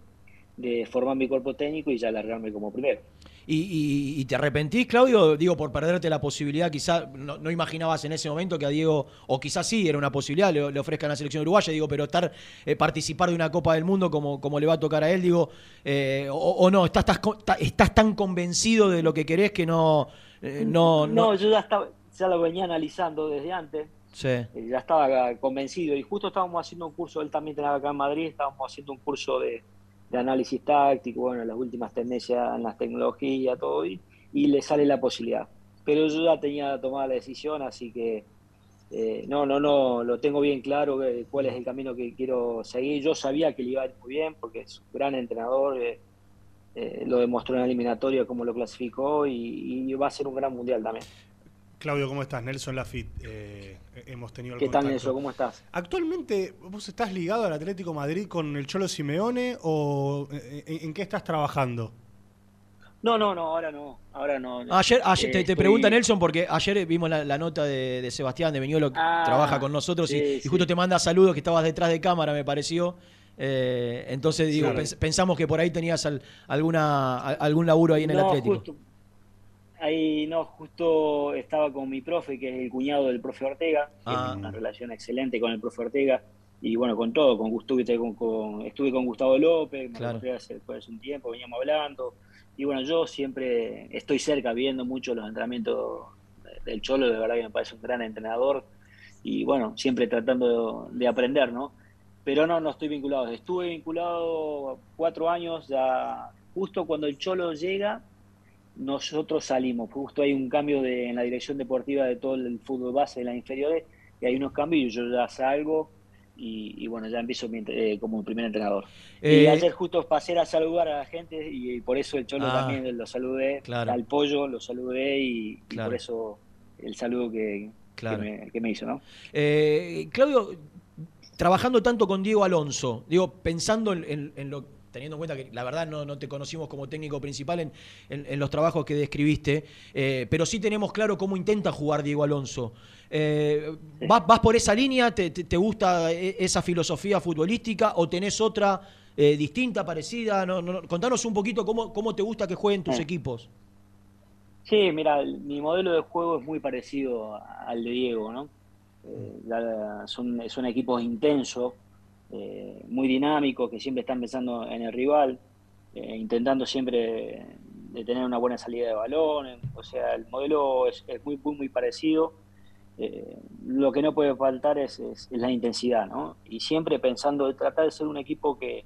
de formar mi cuerpo técnico y ya largarme como primero. ¿Y, y- y te arrepentís, Claudio? Digo, por perderte la posibilidad, quizás no, no imaginabas en ese momento que a Diego, o quizás sí, era una posibilidad, le, le ofrezcan a la selección uruguaya, digo, pero estar, eh, participar de una Copa del Mundo como, como le va a tocar a él, digo, eh, o, o no, estás, estás, estás tan convencido de lo que querés que no... eh, no, no, No, yo ya estaba, ya lo venía analizando desde antes. Sí. Eh, ya estaba convencido y justo estábamos haciendo un curso, él también tenía acá en Madrid, estábamos haciendo un curso de, de análisis táctico, bueno, las últimas tendencias en las tecnologías, todo, y, y le sale la posibilidad. Pero yo ya tenía tomada la decisión, así que eh, no, no, no, lo tengo bien claro eh, cuál es el camino que quiero seguir. Yo sabía que le iba a ir muy bien porque es un gran entrenador, eh, lo demostró en la eliminatoria como lo clasificó y, y va a ser un gran mundial también. Claudio, ¿cómo estás? Nelson Lafitte. eh, hemos tenido el ¿Qué tal. Nelson? ¿Cómo estás? Actualmente, ¿vos estás ligado al Atlético Madrid con el Cholo Simeone o eh, en, en qué estás trabajando? No, no, no, ahora no, ahora no. Ayer, ayer Eh, te, te estoy- pregunta Nelson, porque ayer vimos la, la nota de, de Sebastián de Viñolo, que Ah, trabaja con nosotros, y- sí, y, sí. justo te manda saludos que estabas detrás de cámara, me pareció. Eh, entonces, digo, Claro. pens- pensamos que por ahí tenías al- alguna, a- algún laburo ahí en el Atlético. justo- ahí no, justo estaba con mi profe, que es el cuñado del profe Ortega, que Ah. tiene una relación excelente con el profe Ortega, y bueno, con todo, con Gustavo, estuve con, con- estuve con Gustavo López, me Claro. hace, hace un tiempo, veníamos hablando, y bueno, yo siempre estoy cerca viendo mucho los entrenamientos del Cholo, de verdad que me parece un gran entrenador, y bueno, siempre tratando de, de aprender, ¿no? Pero no, no estoy vinculado. Estuve vinculado cuatro años, ya justo cuando el Cholo llega, nosotros salimos. Justo hay un cambio de, en la dirección deportiva de todo el fútbol base de las inferiores, y hay unos cambios, y yo ya salgo, y, y bueno, ya empiezo mi eh, como primer entrenador. y Eh, ayer justo pasé a saludar a la gente, y, por eso el Cholo Ah, también lo saludé, claro. al pollo lo saludé, y, por eso el saludo que, Claro. que, me, que me hizo, ¿no? Eh, Claudio, trabajando tanto con Diego Alonso, digo, pensando en, en- en lo teniendo en cuenta que la verdad no, no te conocimos como técnico principal en, en- en los trabajos que describiste, eh, pero sí tenemos claro cómo intenta jugar Diego Alonso. Eh, ¿vas, vas por esa línea? ¿Te, te- te gusta e- esa filosofía futbolística o tenés otra eh, distinta, parecida? No, no, no. contanos un poquito cómo, cómo te gusta que jueguen tus equipos. Sí, mira, mi modelo de juego es muy parecido al de Diego, ¿no? La- son, son equipos intensos, eh, muy dinámicos, que siempre están pensando en el rival, eh, intentando siempre de tener una buena salida de balón. O sea, el modelo es, es muy, muy, muy parecido. Eh, lo que no puede faltar es, es- es la intensidad, ¿no? Y siempre pensando de tratar de ser un equipo que,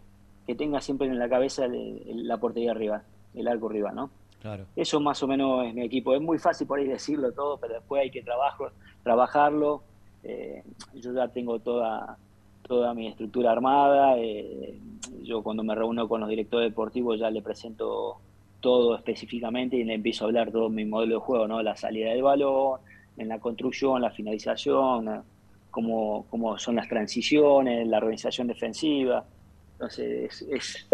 que tenga siempre en la cabeza el- el- la portería rival, el arco rival, ¿no? Claro. Eso más o menos es mi equipo. Es muy fácil por ahí decirlo todo, pero después hay que trabajo, trabajarlo. Eh, yo ya tengo toda, toda mi estructura armada. eh, yo cuando me reúno con los directores deportivos ya le presento todo específicamente y le empiezo a hablar todo mi modelo de juego, ¿no? La salida del balón, en la construcción, la finalización, eh, cómo, cómo son las transiciones, la organización defensiva. Entonces, es, es,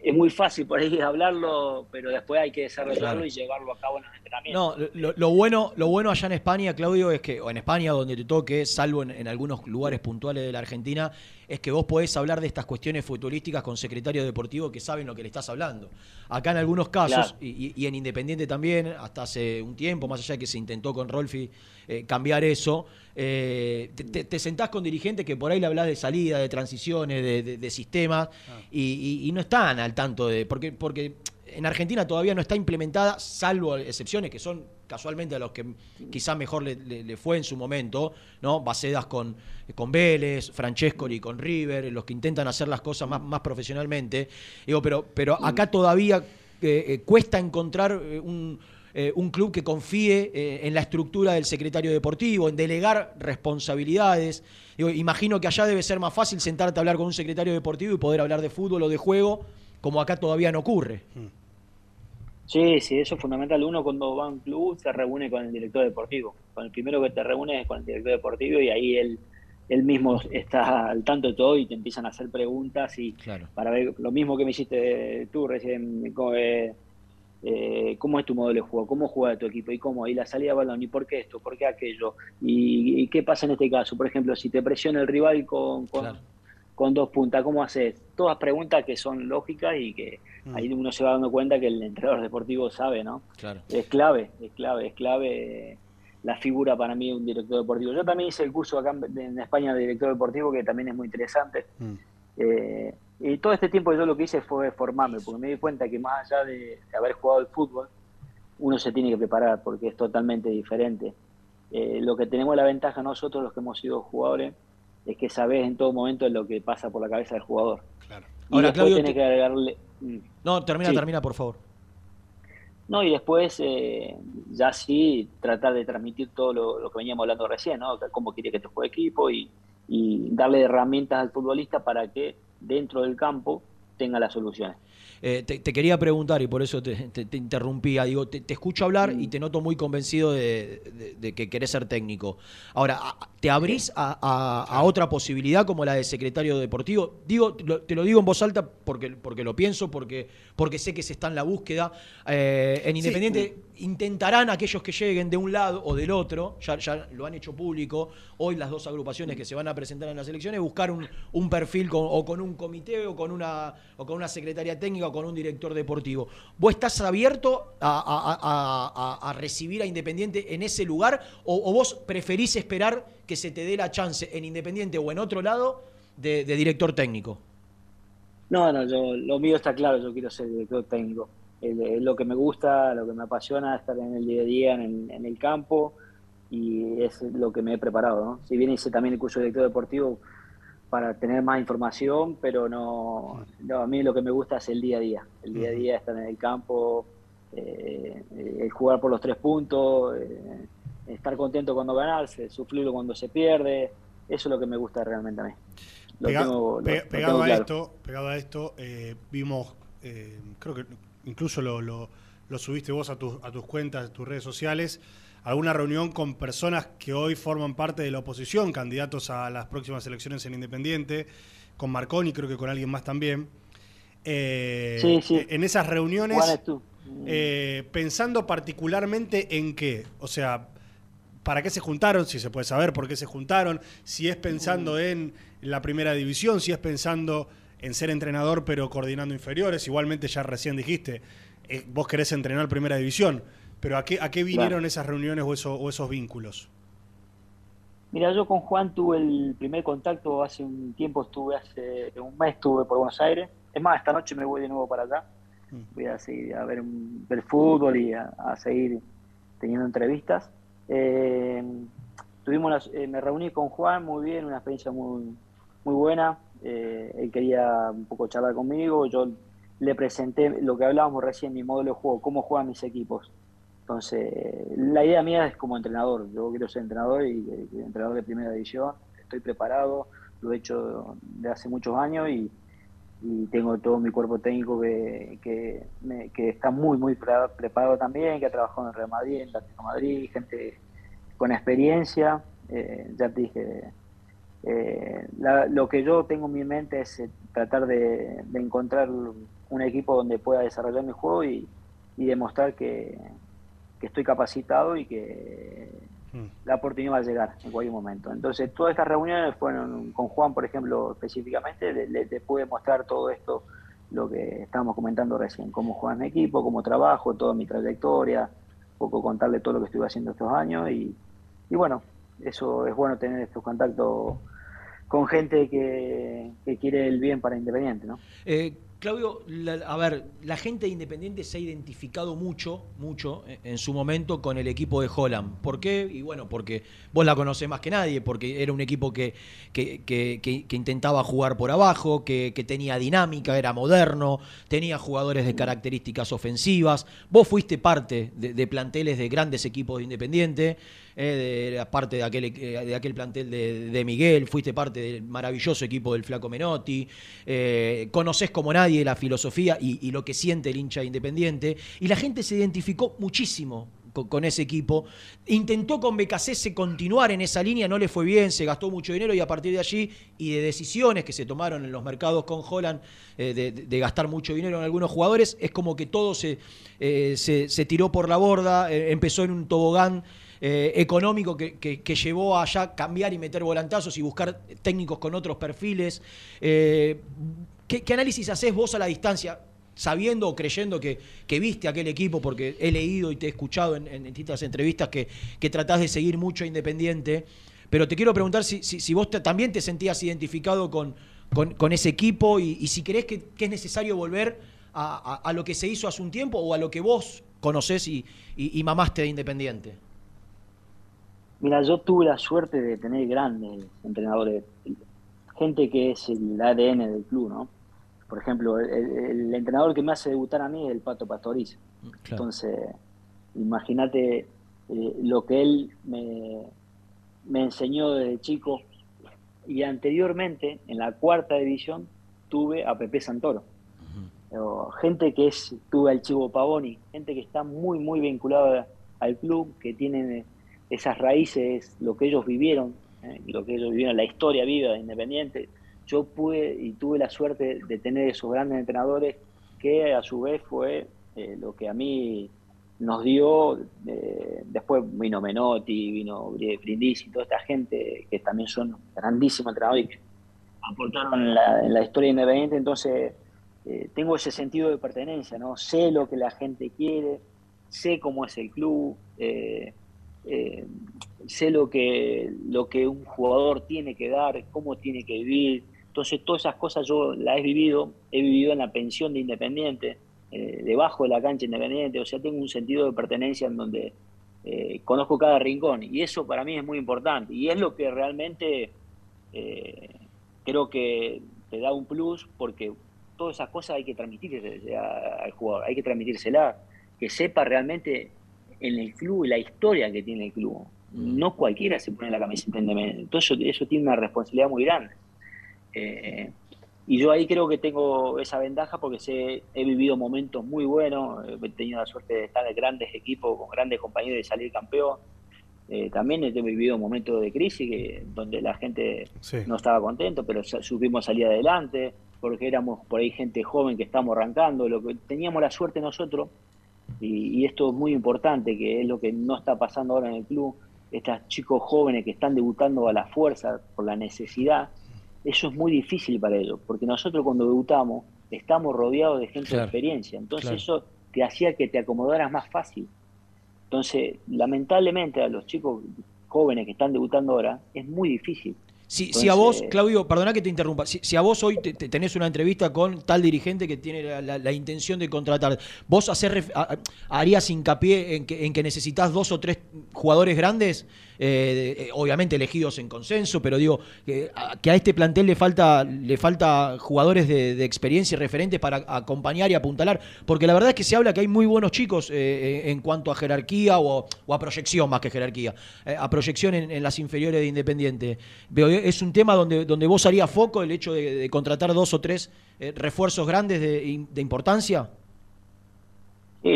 es muy fácil por ahí hablarlo, pero después hay que desarrollarlo Claro. y llevarlo a cabo en los entrenamientos. No, lo, lo bueno, lo bueno allá en España, Claudio, es que, o en España donde te toque, salvo en, en algunos lugares puntuales de la Argentina, es que vos podés hablar de estas cuestiones futbolísticas con secretarios deportivos que saben lo que le estás hablando. Acá en algunos casos, Claro. y, en Independiente también, hasta hace un tiempo, más allá de que se intentó con Rolfi eh, cambiar eso, eh, te, sentás con dirigentes que por ahí le hablas de salida, de transiciones, de, de- de sistemas, y, y- y no están al tanto de. Porque, porque en Argentina todavía no está implementada, salvo excepciones que son casualmente a los que quizás mejor le, fue en su momento, ¿no? Bacedas con, con Vélez, Francescoli con River, los que intentan hacer las cosas más, más profesionalmente. Digo, pero, pero acá todavía eh, eh, cuesta encontrar eh, un, club que confíe en la estructura del secretario deportivo, en delegar responsabilidades. Digo, imagino que allá debe ser más fácil sentarte a hablar con un secretario deportivo y poder hablar de fútbol o de juego, como acá todavía no ocurre. Sí, sí, eso es fundamental. Uno cuando va a un club se reúne con el director deportivo. Con el primero que te reúne es con el director deportivo y ahí él, él mismo está al tanto de todo y te empiezan a hacer preguntas y Claro. para ver lo mismo que me hiciste tú recién, co- eh, eh, cómo es tu modelo de juego, cómo juega tu equipo y cómo, y la salida de balón, y por qué esto, por qué aquello, y, y qué pasa en este caso. Por ejemplo, si te presiona el rival con, con, con dos puntas, ¿cómo haces? Todas preguntas que son lógicas y que ahí uno se va dando cuenta que el entrenador deportivo sabe, ¿no? Claro. Es clave, es clave, es clave la figura para mí de un director deportivo. Yo también hice el curso acá en España de director deportivo, que también es muy interesante. Eh, y todo este tiempo yo lo que hice fue formarme, porque me di cuenta que más allá de, haber jugado el fútbol, uno se tiene que preparar porque es totalmente diferente. Eh, lo que tenemos la ventaja nosotros, los que hemos sido jugadores, es que sabes en todo momento lo que pasa por la cabeza del jugador. Y Ahora, Claudio, te- que agregarle... mm, No, termina, Sí. termina, por favor. No, y después eh, ya sí tratar de transmitir todo lo, lo que veníamos hablando recién, ¿no? Cómo quiere que te juegue equipo y, y darle herramientas al futbolista para que dentro del campo tenga las soluciones. Eh, te, te quería preguntar y por eso te, te- te interrumpía. Digo, te, escucho hablar y te noto muy convencido de, de- de que querés ser técnico. Ahora, ¿te abrís a, a- a otra posibilidad como la de secretario deportivo? Digo, lo- te lo digo en voz alta porque, porque lo pienso, porque, porque sé que se está en la búsqueda. Eh, en Independiente intentarán aquellos que lleguen de un lado o del otro, ya, lo han hecho público, hoy las dos agrupaciones que se van a presentar en las elecciones, buscar un, perfil con- o con un comité o con una, o con una secretaria técnica o con un director deportivo. ¿Vos estás abierto a, recibir a Independiente en ese lugar o, o vos preferís esperar que se te dé la chance en Independiente o en otro lado de, de director técnico? No, no, yo, lo mío está claro, yo quiero ser director técnico. Es lo que me gusta, lo que me apasiona, estar en el día a día, en el, en el campo, y es lo que me he preparado. ¿no? Si bien hice también el curso de director deportivo para tener más información, pero no, no, a mí lo que me gusta es el día a día. El día a día, estar en el campo, eh, el jugar por los tres puntos, eh, estar contento cuando ganarse, sufrirlo cuando se pierde, eso es lo que me gusta realmente a mí. Lo Pega- tengo- lo- pe- lo pegado, tengo a claro. esto, pegado a esto, eh, vimos, eh, creo que incluso lo, lo- lo subiste vos a, tus a tus cuentas, a tus redes sociales, alguna reunión con personas que hoy forman parte de la oposición, candidatos a las próximas elecciones en Independiente, con Marconi, creo que con alguien más también. eh, Sí, sí. en esas reuniones, eh, pensando particularmente en qué, o sea, ¿para qué se juntaron? Si se puede saber por qué se juntaron, si es pensando en la primera división, si es pensando en ser entrenador pero coordinando inferiores, igualmente ya recién dijiste, eh, vos querés entrenar primera división, pero ¿a qué, a qué vinieron Claro. esas reuniones o, eso- o esos vínculos? Mira, yo con Juan tuve el primer contacto hace un tiempo, estuve hace un mes, estuve por Buenos Aires. Es más, esta noche me voy de nuevo para allá. Voy a seguir a ver, ver fútbol y a, a seguir teniendo entrevistas. Eh, tuvimos las- eh, me reuní con Juan muy bien, una experiencia muy, muy buena. Eh, él quería un poco charlar conmigo, yo le presenté lo que hablábamos recién, mi modelo de juego, cómo juegan mis equipos. Entonces, la idea mía es como entrenador. Yo quiero ser entrenador y, y entrenador de primera división. Estoy preparado, lo he hecho de hace muchos años y, y tengo todo mi cuerpo técnico que, que, me- que está muy, muy pre- preparado también, que ha trabajado en Real Madrid, en de Madrid, gente con experiencia. Eh, ya te dije, eh, la- lo que yo tengo en mi mente es eh, tratar de, de encontrar un equipo donde pueda desarrollar mi juego y, y demostrar que, que estoy capacitado y que la oportunidad va a llegar en cualquier momento. Entonces, todas estas reuniones fueron con Juan, por ejemplo, específicamente, le, le- le pude mostrar todo esto, lo que estábamos comentando recién, cómo juega mi equipo, cómo trabajo, toda mi trayectoria, un poco contarle todo lo que estuve haciendo estos años y, y bueno, eso es bueno tener estos contactos con gente que, quiere el bien para Independiente, ¿no? Eh, Claudio, la- a ver, la gente de Independiente se ha identificado mucho, mucho eh, en su momento con el equipo de Holland. ¿Por qué? Y bueno, porque vos la conocés más que nadie, porque era un equipo que, intentaba jugar por abajo, que, que tenía dinámica, era moderno, tenía jugadores de características ofensivas. Vos fuiste parte de, de planteles de grandes equipos de Independiente, eh, de, parte de aquel, eh, de aquel plantel de, Miguel, fuiste parte del maravilloso equipo del Flaco Menotti, eh, conocés como nadie la filosofía y, lo que siente el hincha de Independiente, y la gente se identificó muchísimo con, ese equipo. Intentó con BKC continuar en esa línea, no le fue bien, se gastó mucho dinero y a partir de allí y de decisiones que se tomaron en los mercados con Holland eh, de, gastar mucho dinero en algunos jugadores, es como que todo se, se, se tiró por la borda, empezó en un tobogán eh, económico que, que- llevó a allá cambiar y meter volantazos y buscar técnicos con otros perfiles. Eh, ¿qué, análisis haces vos a la distancia? Sabiendo o creyendo que, que viste aquel equipo, porque he leído y te he escuchado en, distintas entrevistas que, que tratás de seguir mucho Independiente, pero te quiero preguntar si, si- vos también te sentías identificado con, con- ese equipo y, si crees que, que es necesario volver a, a- lo que se hizo hace un tiempo o a lo que vos conocés y- y mamaste de Independiente. Mira, yo tuve la suerte de tener grandes entrenadores, gente que es el ADN del club, ¿no? Por ejemplo, el, el entrenador que me hace debutar a mí es el Pato Pastoriza. Entonces, imagínate eh, lo que él me, me enseñó desde chico. Y anteriormente, en la cuarta división, tuve a Pepe Santoro. Gente que es, tuve al Chivo Pavoni, gente que está muy, muy vinculada al club, que tienen esas raíces, lo que ellos vivieron, eh, lo que ellos vivieron, la historia viva de Independiente. Yo pude y tuve la suerte de tener esos grandes entrenadores que a su vez fue eh, lo que a mí nos dio, eh, después vino Menotti, vino Brindisi, toda esta gente que también son grandísimos entrenadores y que aportaron en la, en la historia independiente, entonces tengo ese sentido de pertenencia, ¿no? Sé lo que la gente quiere, sé cómo es el club, eh, eh, sé lo que, lo que un jugador tiene que dar, cómo tiene que vivir. Entonces, todas esas cosas yo las he vivido, he vivido en la pensión de Independiente, eh, debajo de la cancha Independiente, o sea, tengo un sentido de pertenencia en donde eh, conozco cada rincón y eso para mí es muy importante y es lo que realmente creo que te da un plus porque todas esas cosas hay que transmitirse al jugador, hay que transmitírsela, que sepa realmente en el club la historia que tiene el club. No cualquiera se pone la camiseta independiente. Entonces eso, eso tiene una responsabilidad muy grande. Eh, y yo ahí creo que tengo esa ventaja porque sé, he vivido momentos muy buenos, he tenido la suerte de estar en grandes equipos, con grandes compañeros y salir campeón. Eh, también he vivido momentos de crisis que, donde la gente Sí. no estaba contento, pero supimos salir adelante. porque éramos por ahí gente joven que estamos arrancando, lo que teníamos la suerte nosotros, y, y esto es muy importante, que es lo que no está pasando ahora en el club, estos chicos jóvenes que están debutando a la fuerza por la necesidad, eso es muy difícil para ellos, porque nosotros cuando debutamos estamos rodeados de gente de experiencia, entonces claro. eso te hacía que te acomodaras más fácil. Entonces, lamentablemente a los chicos jóvenes que están debutando ahora es muy difícil. Si, si a vos, Entonces- Claudio, perdona que te interrumpa, si, si a vos hoy te- te- tenés una entrevista con tal dirigente que tiene la, la- la intención de contratar, ¿vos hacer, harías hincapié en que, en que necesitas dos o tres jugadores grandes? Eh, eh, obviamente elegidos en consenso, pero digo, que a, este plantel le falta, le falta jugadores de, experiencia y referentes para acompañar y apuntalar, porque la verdad es que se habla que hay muy buenos chicos eh, en cuanto a jerarquía o, a proyección más que jerarquía, a proyección en, las inferiores de Independiente. Eh, es un tema donde, donde vos harías foco el hecho de, contratar dos o tres refuerzos grandes de, de importancia.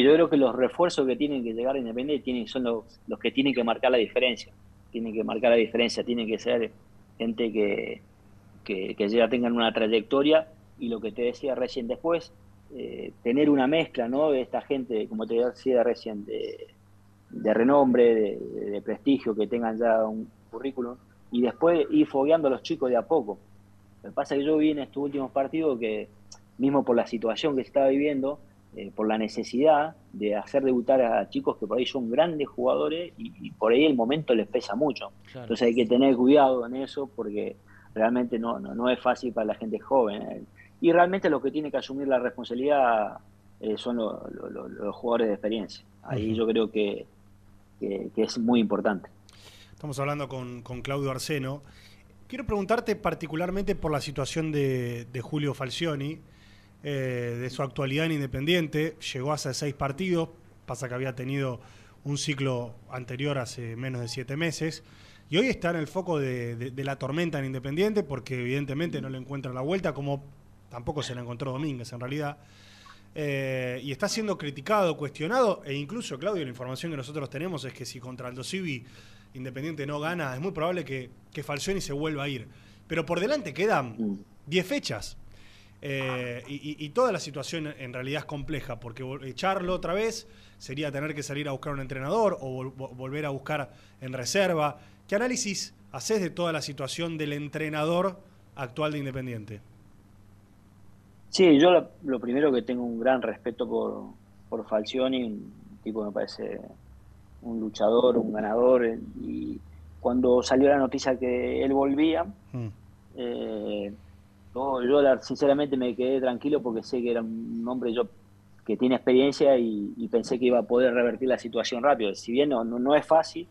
Yo creo que los refuerzos que tienen que llegar a Independiente tienen, son los, los que tienen que marcar la diferencia. Tienen que marcar la diferencia, tienen que ser gente que, que, que ya tengan una trayectoria y lo que te decía recién después, eh, tener una mezcla ¿no? de esta gente, como te decía recién, de, de renombre, de, de prestigio, que tengan ya un currículum y después ir fogueando a los chicos de a poco. Lo que pasa es que yo vi en estos últimos partidos que, mismo por la situación que se estaba viviendo, eh, por la necesidad de hacer debutar a chicos que por ahí son grandes jugadores y, y por ahí el momento les pesa mucho. Claro. Entonces hay que tener cuidado en eso porque realmente no, no, no es fácil para la gente joven. eh. Y realmente los que tienen que asumir la responsabilidad eh, son lo- lo- lo- los jugadores de experiencia. Ahí yo creo que, que- que es muy importante. Estamos hablando con, con Claudio Arseno. Quiero preguntarte particularmente por la situación de, de Julio Falcioni, eh, de su actualidad en Independiente. Llegó hace seis partidos, pasa que había tenido un ciclo anterior hace menos de siete meses. Y hoy está en el foco de, de- de la tormenta en Independiente porque evidentemente no le encuentra la vuelta, como tampoco se la encontró Domínguez en realidad. Eh, y está siendo criticado, cuestionado, e incluso, Claudio, la información que nosotros tenemos es que si contra Aldo Civi Independiente no gana, es muy probable que, que Falcioni se vuelva a ir. Pero por delante quedan 10 fechas. Eh, y, toda la situación en realidad es compleja, porque echarlo otra vez sería tener que salir a buscar un entrenador o vol- vo- volver a buscar en reserva. ¿Qué análisis haces de toda la situación del entrenador actual de Independiente? Sí, yo lo, lo primero que tengo un gran respeto por, por Falcioni, un tipo que me parece un luchador, un ganador, eh, y cuando salió la noticia que él volvía, eh, no, yo sinceramente me quedé tranquilo porque sé que era un hombre yo que tiene experiencia y, pensé que iba a poder revertir la situación rápido. Si bien no, no, es fácil,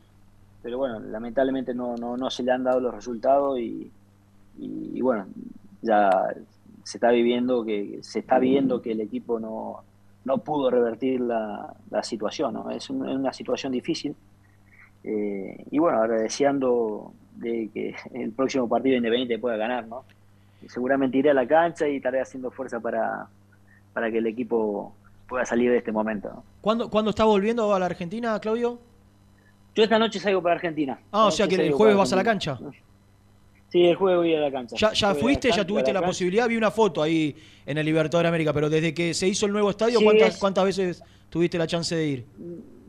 pero bueno, lamentablemente no, no, no se le han dado los resultados y, bueno, ya se está viviendo que se está viendo que el equipo no, no pudo revertir la, situación, ¿no? Es una situación difícil. Eh, y bueno, ahora deseando de que el próximo partido Independiente pueda ganar, ¿no? Seguramente iré a la cancha y estaré haciendo fuerza para, para que el equipo pueda salir de este momento. ¿no? ¿Cuándo, ¿Cuándo está volviendo a la Argentina, Claudio? Yo esta noche salgo para Argentina. Ah, o sea que el jueves vas a la cancha. Sí, el jueves voy a la cancha. ¿Ya, ya fuiste? ¿Ya tuviste la posibilidad? Vi una foto ahí en el Libertador de América, pero desde que se hizo el nuevo estadio, Sí, ¿cuántas, es- ¿cuántas veces tuviste la chance de ir?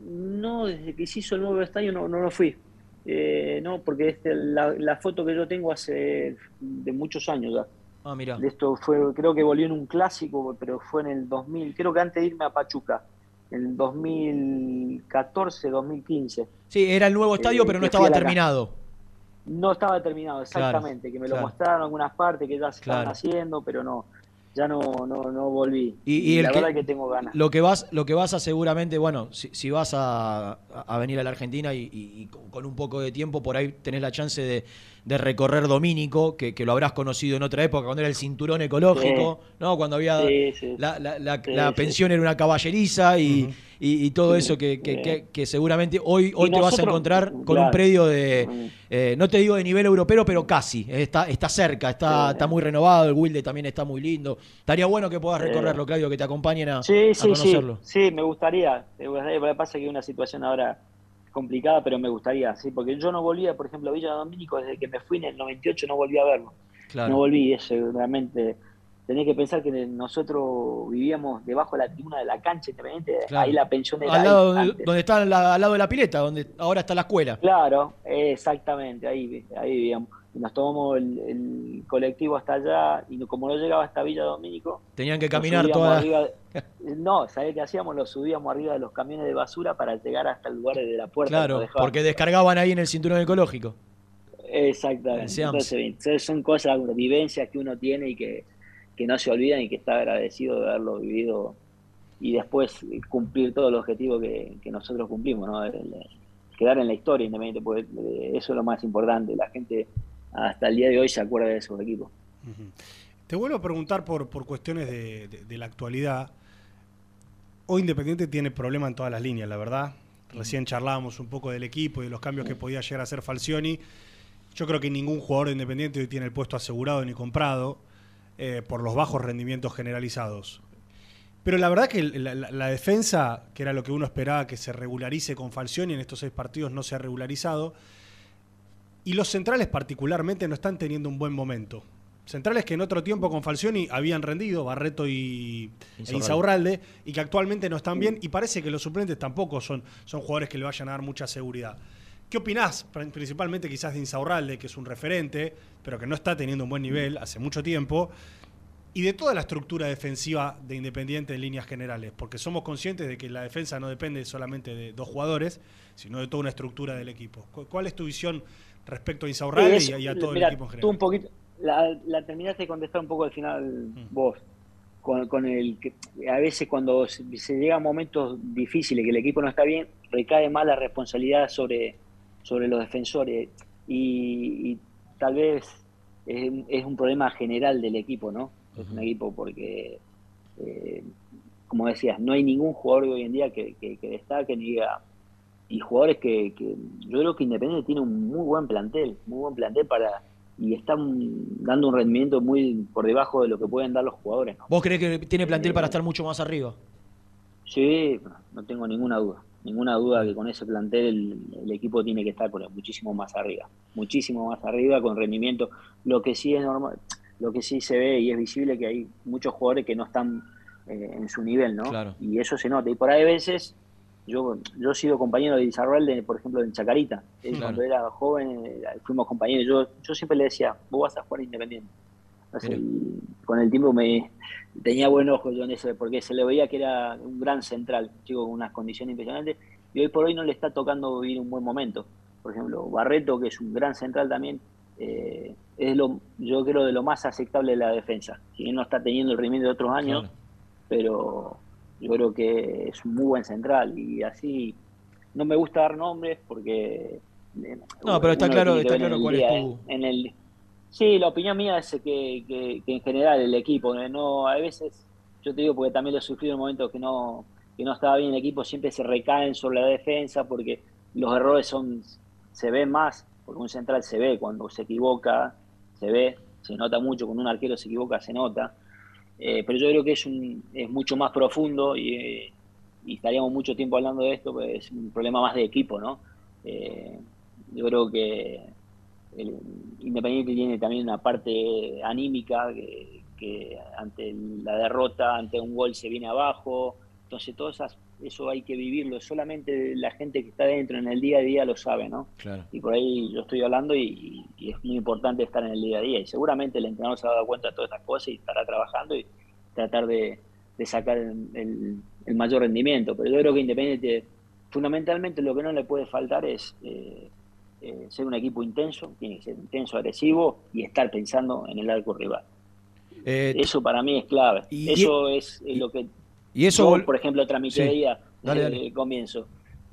No, desde que se hizo el nuevo estadio no, no, no fui. Eh, no, porque este, la, la foto que yo tengo hace de muchos años ya. Ah, mira. Esto fue, creo que volvió en un clásico, pero fue en el 2000, creo que antes de irme a Pachuca, en el 2014, 2015. Sí, era el nuevo estadio, Eh, pero no estaba terminado. No estaba terminado, exactamente, que me lo claro. mostraron algunas partes que ya se estaban haciendo, pero no, ya no, no, no volví. Y, y el la que- verdad que tengo ganas. Lo que vas, lo que vas a seguramente, bueno, si, si vas a, a venir a la Argentina y, y- y con un poco de tiempo, por ahí tenés la chance de, de recorrer Domínico, que, que lo habrás conocido en otra época, cuando era el cinturón ecológico, ¿no? Cuando había Sí, sí. la, la- la- Sí, la sí. pensión era una caballeriza y, y- y todo eso que, que- que- que seguramente hoy, hoy te vas a encontrar con un predio de, eh, no te digo de nivel europeo, pero casi, está, está cerca, está, está muy renovado, el Wilde también está muy lindo. Estaría bueno que puedas recorrerlo, Claudio, que te acompañen a, Sí, a sí, sí, conocerlo. sí, me gustaría. Me gustaría, Lo que pasa es que hay una situación ahora complicada, pero me gustaría, sí, porque yo no volvía, por ejemplo, a Villa Domínico, desde que me fui en el 98 no volví a verlo. Claro. No volví, es eh, realmente tenés que pensar que nosotros vivíamos debajo de la tribuna de la cancha independiente, Claro. ahí la pensión era Al lado, donde, está la- al lado de la pileta, donde ahora está la escuela. Claro, exactamente, ahí, ahí vivíamos. Nos tomamos el, el colectivo hasta allá y como no llegaba hasta Villa Domínico, Tenían que caminar toda. arriba de- no, ¿sabés qué hacíamos? Lo subíamos arriba de los camiones de basura para llegar hasta el lugar de la puerta. Claro, porque descargaban ahí en el cinturón ecológico. Exactamente. Entonces, son cosas, vivencias que uno tiene y que, que no se olvidan y que está agradecido de haberlo vivido y después cumplir todo el objetivo que, que nosotros cumplimos, ¿no? El- el- quedar en la historia independiente, porque eh, eso es lo más importante. La gente hasta el día de hoy se acuerda de esos equipos. Te vuelvo a preguntar por, por cuestiones de, de- de la actualidad. Hoy Independiente tiene problema en todas las líneas, la verdad. Recién charlábamos un poco del equipo y de los cambios que podía llegar a hacer Falcioni. Yo creo que ningún jugador de Independiente hoy tiene el puesto asegurado ni comprado eh, por los bajos rendimientos generalizados. Pero la verdad que la, la- la defensa, que era lo que uno esperaba que se regularice con Falcioni, en estos seis partidos no se ha regularizado. Y los centrales particularmente no están teniendo un buen momento. Centrales que en otro tiempo con Falcioni habían rendido, Barreto y e Insaurralde. Insaurralde, y que actualmente no están bien, y parece que los suplentes tampoco son, son jugadores que le vayan a dar mucha seguridad. ¿Qué opinás? Pr- Principalmente quizás de Insaurralde, que es un referente, pero que no está teniendo un buen nivel hace mucho tiempo, y de toda la estructura defensiva de Independiente en líneas generales, porque somos conscientes de que la defensa no depende solamente de dos jugadores, sino de toda una estructura del equipo. ¿Cu- ¿Cuál es tu visión respecto a Insaurralde Sí, y, a- todo mira, el equipo en Tú general? un poquito, la, la terminaste de contestar un poco al final vos, con, con el que a veces cuando se, se llega a momentos difíciles, que el equipo no está bien, recae más la responsabilidad sobre, sobre los defensores y, y tal vez es, es un problema general del equipo, ¿no? Es un equipo porque, eh, como decías, no hay ningún jugador hoy en día que, que, que destaque ni diga y jugadores que, que yo creo que Independiente tiene un muy buen plantel, muy buen plantel para y están dando un rendimiento muy por debajo de lo que pueden dar los jugadores. ¿no? ¿Vos creés que tiene plantel para estar mucho más arriba? Sí, no tengo ninguna duda, ninguna duda que con ese plantel el, el equipo tiene que estar por muchísimo más arriba, muchísimo más arriba con rendimiento. Lo que sí es normal, lo que sí se ve y es visible que hay muchos jugadores que no están eh, en su nivel, ¿no? Claro. Y eso se nota. Y por ahí a veces yo, yo he sido compañero de Izarralde, por ejemplo, en Chacarita. Claro. Cuando era joven eh, fuimos compañeros. Yo, yo siempre le decía, vos vas a jugar independiente. Con el tiempo me tenía buen ojo yo en ese, porque se le veía que era un gran central, un chico con unas condiciones impresionantes, y hoy por hoy no le está tocando vivir un buen momento. Por ejemplo, Barreto, que es un gran central también, eh, es lo, yo creo de lo más aceptable de la defensa. Si bien no está teniendo el rendimiento de otros años, pero yo creo que es un muy buen central y así no me gusta dar nombres porque eh, No, pero está claro, está claro cuál es tu. en el sí la opinión mía es que, que- en general el equipo ¿no? a veces yo te digo porque también lo he sufrido en momentos que no que no estaba bien el equipo siempre se recaen sobre la defensa porque los errores son se ven más porque un central se ve cuando se equivoca se ve se nota mucho cuando un arquero se equivoca se nota eh, pero yo creo que es, un, es mucho más profundo y, eh, estaríamos mucho tiempo hablando de esto, pues es un problema más de equipo, ¿no? Eh, yo creo que el Independiente tiene también una parte anímica que, que ante la derrota, ante un gol se viene abajo, entonces todo esas, eso hay que vivirlo, solamente la gente que está dentro en el día a día lo sabe, ¿no? Claro. Y por ahí yo estoy hablando y, y es muy importante estar en el día a día. Y seguramente el entrenador se ha dado cuenta de todas estas cosas y estará trabajando y tratar de, de sacar el, el- el mayor rendimiento. Pero yo creo que Independiente, fundamentalmente lo que no le puede faltar es eh, eh, ser un equipo intenso, tiene que ser intenso, agresivo y estar pensando en el arco rival. Eh, eso para mí es clave. y- eso es lo que y eso yo, por ejemplo, transmitiría Sí. Dale. el comienzo.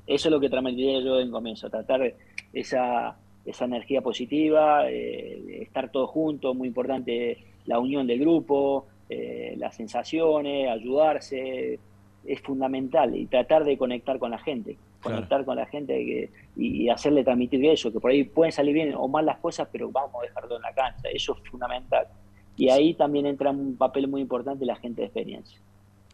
Eso es lo que transmitiría yo en comienzo, tratar esa, esa energía positiva, eh, estar todos juntos, muy importante la unión del grupo, eh, las sensaciones, ayudarse, es fundamental y tratar de conectar con la gente, Claro. conectar con la gente que- y, hacerle transmitir eso, que por ahí pueden salir bien o mal las cosas, pero vamos a dejarlo en la cancha, eso es fundamental. Y ahí también entra un papel muy importante la gente de experiencia.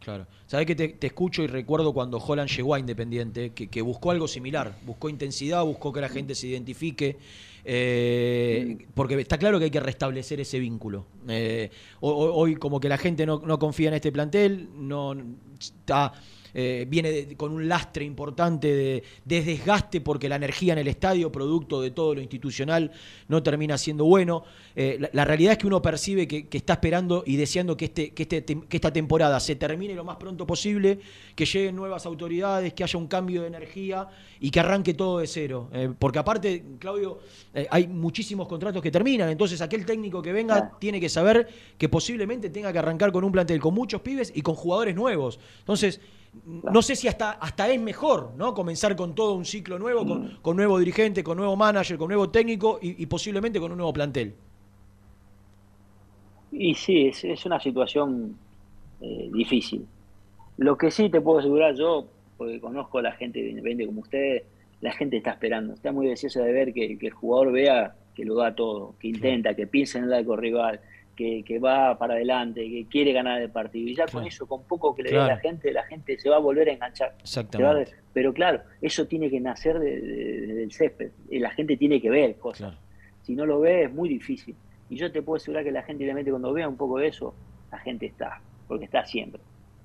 Claro. Sabés que te, te escucho y recuerdo cuando Holland llegó a Independiente, que, que buscó algo similar, buscó intensidad, buscó que la gente se identifique, eh, porque está claro que hay que restablecer ese vínculo. Eh, ho- ho- hoy como que la gente no, no confía en este plantel, no está eh, viene de- con un lastre importante de, de desgaste porque la energía en el estadio, producto de todo lo institucional, no termina siendo bueno. Eh, la, la realidad es que uno percibe que, que está esperando y deseando que, este, que, este, que esta temporada se termine lo más pronto posible, que lleguen nuevas autoridades, que haya un cambio de energía y que arranque todo de cero. Eh, porque aparte, Claudio, hay muchísimos contratos que terminan, entonces aquel técnico que venga tiene que saber que posiblemente tenga que arrancar con un plantel con muchos pibes y con jugadores nuevos. Entonces, no sé si hasta, hasta es mejor, ¿no? Comenzar con todo un ciclo nuevo, con, con nuevo dirigente, con nuevo manager, con nuevo técnico y, y posiblemente con un nuevo plantel. Y sí, es, es una situación eh, difícil. Lo que sí te puedo asegurar yo, porque conozco a la gente de Independiente como ustedes, la gente está esperando, está muy deseosa de ver que, que el jugador vea que lo da todo, que intenta, que piensa en el arco rival, que, que va para adelante, que quiere ganar el partido. Y ya con eso, con poco que le dé a la Claro. gente, la gente se va a volver a enganchar. A- Exactamente. pero claro, eso tiene que nacer de- de- de- del césped. Y la gente tiene que ver cosas. Si no lo ve, es muy difícil. Y yo te puedo asegurar que la gente, realmente, cuando vea un poco de eso, la gente está. Porque está siempre.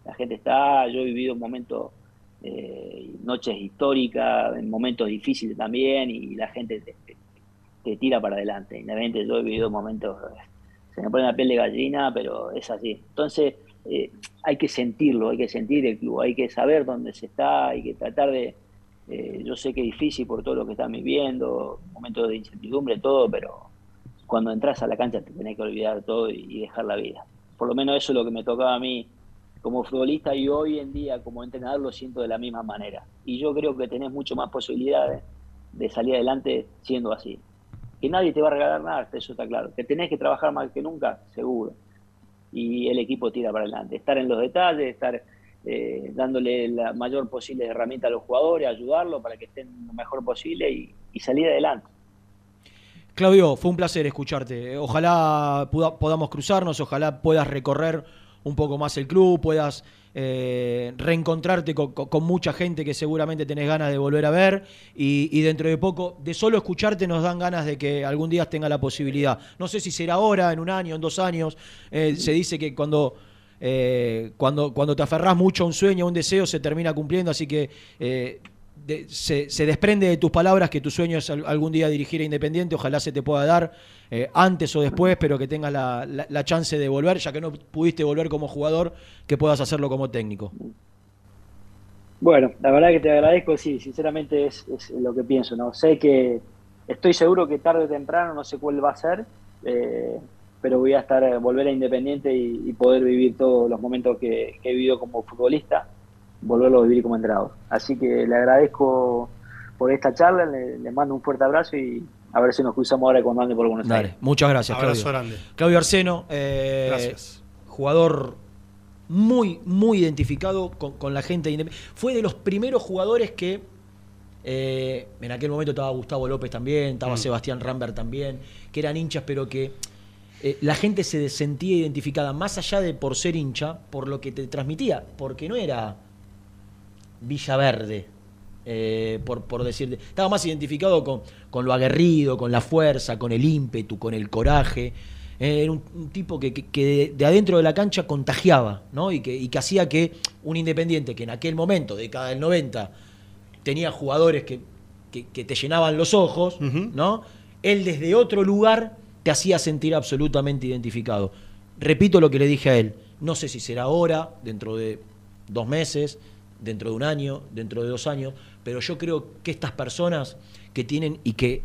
La gente está. Yo he vivido momentos, eh, noches históricas, en momentos difíciles también, y la gente te, te- te tira para adelante. Y realmente yo he vivido momentos. Se me pone la piel de gallina, pero es así. Entonces, eh, hay que sentirlo, hay que sentir el club, hay que saber dónde se está, hay que tratar de. eh, yo sé que es difícil por todo lo que están viviendo, momentos de incertidumbre, todo, pero cuando entras a la cancha te tenés que olvidar todo y, y dejar la vida. Por lo menos eso es lo que me tocaba a mí como futbolista y hoy en día como entrenador lo siento de la misma manera. Y yo creo que tenés mucho más posibilidades de salir adelante siendo así. Que nadie te va a regalar nada, eso está claro. Que tenés que trabajar más que nunca, seguro. Y el equipo tira para adelante. Estar en los detalles, estar eh, dándole la mayor posible herramienta a los jugadores, ayudarlos para que estén lo mejor posible y, y salir adelante. Claudio, fue un placer escucharte. Ojalá puda- podamos cruzarnos, ojalá puedas recorrer un poco más el club, puedas eh, reencontrarte con, mucha gente que seguramente tenés ganas de volver a ver y, dentro de poco, de solo escucharte nos dan ganas de que algún día tenga la posibilidad. No sé si será ahora, en un año, en dos años. Eh, se dice que cuando... eh, cuando, cuando te aferrás mucho a un sueño, a un deseo, se termina cumpliendo, así que de- se, se desprende de tus palabras que tu sueño es al- algún día dirigir a Independiente, ojalá se te pueda dar eh, antes o después, pero que tengas la, la- la chance de volver, ya que no pudiste volver como jugador, que puedas hacerlo como técnico. Bueno, la verdad que te agradezco, sí, sinceramente es, lo que pienso, ¿no? Sé que estoy seguro que tarde o temprano, no sé cuál va a ser, eh, pero voy a estar, eh, volver a Independiente y, poder vivir todos los momentos que he vivido como futbolista, volverlo a vivir como entrenador. Así que le agradezco por esta charla, le, le mando un fuerte abrazo y a ver si nos cruzamos ahora cuando ande por Buenos Dale, Aires. muchas gracias, Abrazo Claudio. grande. Claudio Arseno, eh, Gracias. jugador muy, muy identificado con, con la gente de Independiente. Fue de los primeros jugadores que eh, en aquel momento estaba Gustavo López también, estaba Mm. Sebastián Rambert también, que eran hinchas, pero que eh, la gente se sentía identificada, más allá de por ser hincha, por lo que te transmitía, porque no era Villaverde, eh, por, por decirte. Estaba más identificado con, con lo aguerrido, con la fuerza, con el ímpetu, con el coraje. Eh, era un, un tipo que, que- que de, de adentro de la cancha contagiaba, ¿no? Y que, y que hacía que un independiente que en aquel momento, década del 90, tenía jugadores que, que- que te llenaban los ojos, ¿no? Él desde otro lugar te hacía sentir absolutamente identificado. Repito lo que le dije a él. No sé si será ahora, dentro de dos meses, dentro de un año, dentro de dos años, pero yo creo que estas personas que tienen y que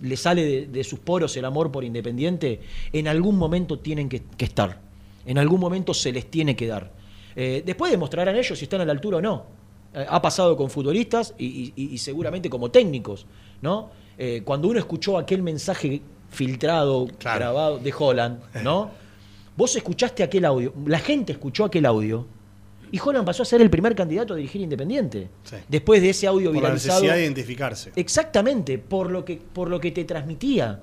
le sale de, de sus poros el amor por Independiente, en algún momento tienen que, que estar. En algún momento se les tiene que dar. Eh, después demostrarán ellos si están a la altura o no. Eh, ha pasado con futbolistas y, y- y seguramente como técnicos, ¿no? Eh, cuando uno escuchó aquel mensaje filtrado, grabado de Holland, ¿no? Vos escuchaste aquel audio, la gente escuchó aquel audio y Holland pasó a ser el primer candidato a dirigir Independiente. Sí. Después de ese audio Por la viralizado. necesidad de identificarse. Exactamente, por lo que, por lo que te transmitía.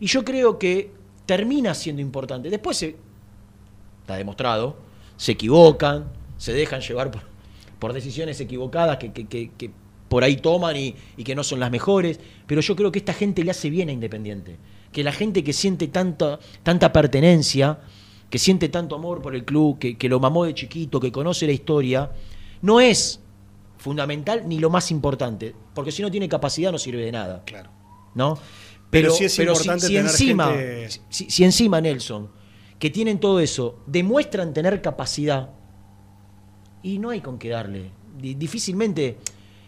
Y yo creo que termina siendo importante. Después se, está demostrado, se equivocan, se dejan llevar por, por decisiones equivocadas que, que- que- que por ahí toman y, y que no son las mejores. Pero yo creo que esta gente le hace bien a Independiente. Que la gente que siente tanta, tanta pertenencia, que siente tanto amor por el club, que, que lo mamó de chiquito, que conoce la historia, no es fundamental ni lo más importante. Porque si no tiene capacidad no sirve de nada. Claro. ¿No? Pero Pero, sí es pero importante si, tener encima, gente- si, si encima Nelson, que tienen todo eso, demuestran tener capacidad, y no hay con qué darle. Di- Difícilmente.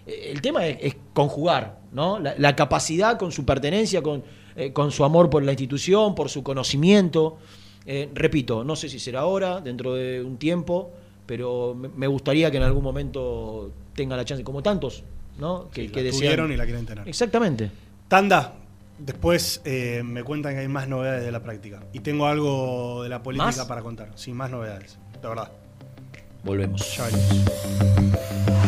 eh, El tema es, es conjugar, ¿no? La, la capacidad con su pertenencia, con, eh, con su amor por la institución, por su conocimiento. Eh, repito, no sé si será ahora, dentro de un tiempo, pero me, gustaría que en algún momento tenga la chance, como tantos, ¿no? Que, Sí, que la desean- tuvieron y la quieren tener. Exactamente. Tanda, después eh, me cuentan que hay más novedades de la práctica. Y tengo algo de la política ¿Más? para contar. Sí, más novedades, de verdad. Volvemos. Ya venimos.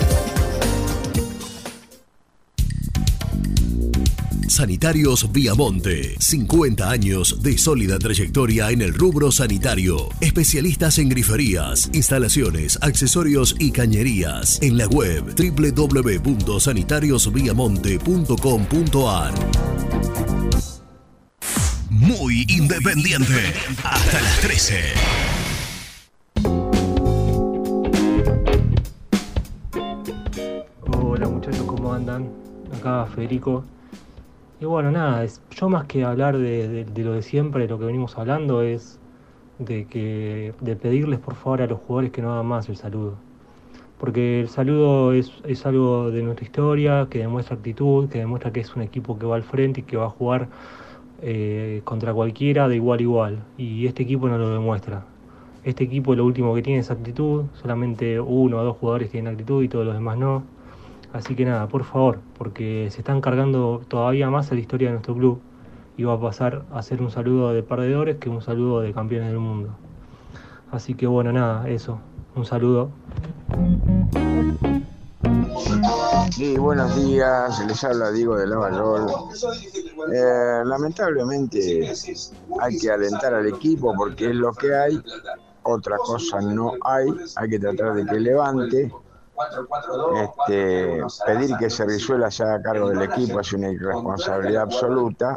Sanitarios Viamonte. 50 años de sólida trayectoria en el rubro sanitario. Especialistas en griferías, instalaciones, accesorios y cañerías. En la web www.sanitariosviamonte.com.ar. Muy independiente. Hasta las 13. Hola muchachos, ¿cómo andan? Acá Federico. Y bueno, nada, es- yo más que hablar de, de- de lo de siempre, lo que venimos hablando es de que de pedirles por favor a los jugadores que no hagan más el saludo. Porque el saludo es, es algo de nuestra historia, que demuestra actitud, que demuestra que es un equipo que va al frente y que va a jugar eh, contra cualquiera de igual a igual. Y este equipo no lo demuestra. Este equipo lo último que tiene es actitud, solamente uno o dos jugadores tienen actitud y todos los demás no. Así que nada, por favor, porque se están cargando todavía más a la historia de nuestro club iba a pasar a ser un saludo de perdedores que un saludo de campeones del mundo. Así que bueno, nada, eso. Un saludo. Sí, buenos días, les habla Diego de Lavallol. Eh, lamentablemente hay que alentar al equipo porque es lo que hay, otra cosa no hay, hay que tratar de que levante. Este, pedir que Servizuela se haga cargo del equipo es una irresponsabilidad absoluta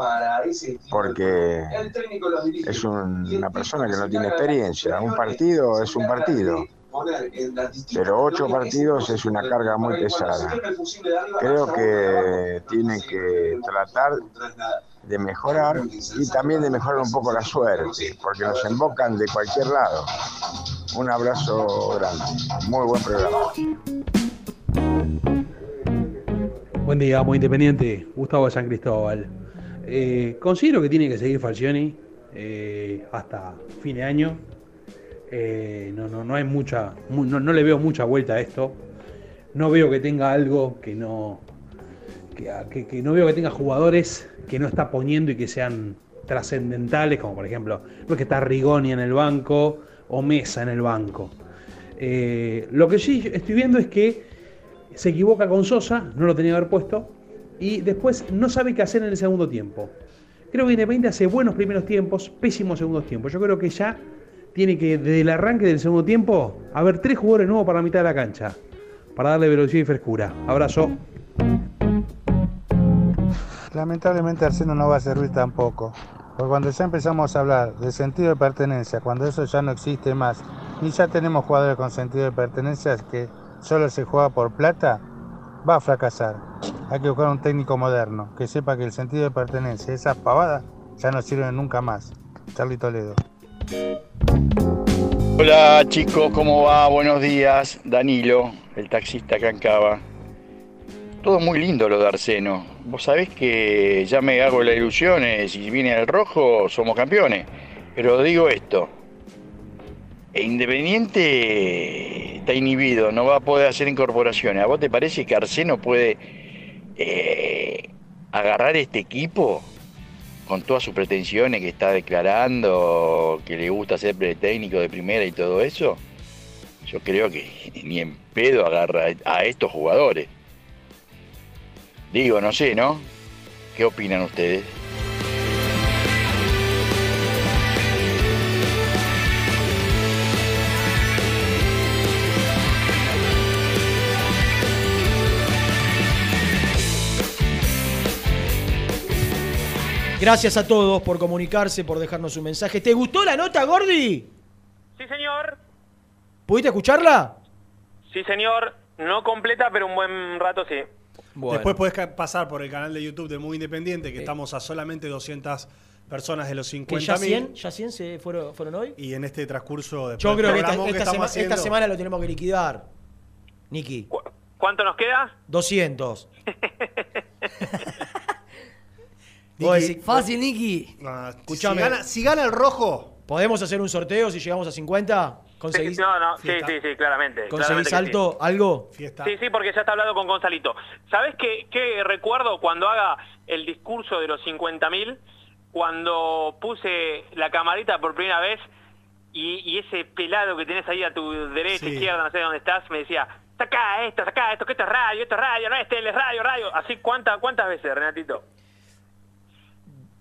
porque es un- una persona que no tiene experiencia. Un partido es un partido. Pero ocho partidos es una carga muy pesada. Creo que tienen que tratar de mejorar y también de mejorar un poco la suerte, porque nos embocan de cualquier lado. Un abrazo grande. Muy buen programa. Buen día, muy independiente. Gustavo de San Cristóbal. Eh, considero que tiene que seguir Falcioni eh, hasta fin de año. Eh, no, no, no hay mucha, mu- no, no le veo mucha vuelta a esto. No veo que tenga algo que no, que, no veo que tenga jugadores que no está poniendo y que sean trascendentales, como por ejemplo, no es que está Rigoni en el banco o Mesa en el banco. Eh, lo que sí estoy viendo es que se equivoca con Sosa, no lo tenía que haber puesto, y después no sabe qué hacer en el segundo tiempo. Creo que Independiente hace buenos primeros tiempos, pésimos segundos tiempos. Yo creo que ya tiene que, desde el arranque del segundo tiempo, haber tres jugadores nuevos para la mitad de la cancha, para darle velocidad y frescura. Abrazo. Lamentablemente Arseno no va a servir tampoco. Porque cuando ya empezamos a hablar de sentido de pertenencia, cuando eso ya no existe más, y ya tenemos jugadores con sentido de pertenencia que solo se juega por plata, va a fracasar. Hay que buscar un técnico moderno que sepa que el sentido de pertenencia, esas pavadas, ya no sirven nunca más. Charlie Toledo. Hola chicos, ¿cómo va? Buenos días. Danilo, el taxista en Cava. Todo muy lindo lo de Arseno. Vos sabés que ya me hago la ilusión, eh, si viene el rojo somos campeones. Pero digo esto, e Independiente está inhibido, no va a poder hacer incorporaciones. ¿A vos te parece que Arseno puede eh, agarrar este equipo con todas sus pretensiones que está declarando, que le gusta ser técnico de primera y todo eso? Yo creo que ni en pedo agarra a estos jugadores. Digo, no sé, ¿no? ¿Qué opinan ustedes? Gracias a todos por comunicarse, por dejarnos un mensaje. ¿Te gustó la nota, Gordi? Sí, señor. ¿Pudiste escucharla? Sí, señor. No completa, pero un buen rato sí. Después podés ca- pasar por el canal de YouTube de Muy Independiente, que estamos a solamente 200 personas de los Que 50 ya 100, ya 100 se fueron, fueron hoy. Y en este transcurso de Yo creo que esta, esta sema- esta semana lo tenemos que liquidar. Niki. ¿Cuánto nos queda? 200. Niki, Fácil, Niki. Escuchame. Si gana, si gana el rojo. ¿Podemos hacer un sorteo si llegamos a 50? ¿Conseguís, No, no, sí, sí, sí, claramente. ¿conseguís claramente alto? ¿Algo? Sí. sí, sí, porque ya está hablado con Gonzalito. ¿Sabés qué, qué recuerdo cuando haga el discurso de los 50.000? Cuando puse la camarita por primera vez y, y ese pelado que tenés ahí a tu derecha, Sí. izquierda, no sé dónde estás, me decía, saca esto, saca esto, que esto es radio, esto es radio, no es tele, es radio, radio. Así, ¿cuántas, cuántas veces, Renatito?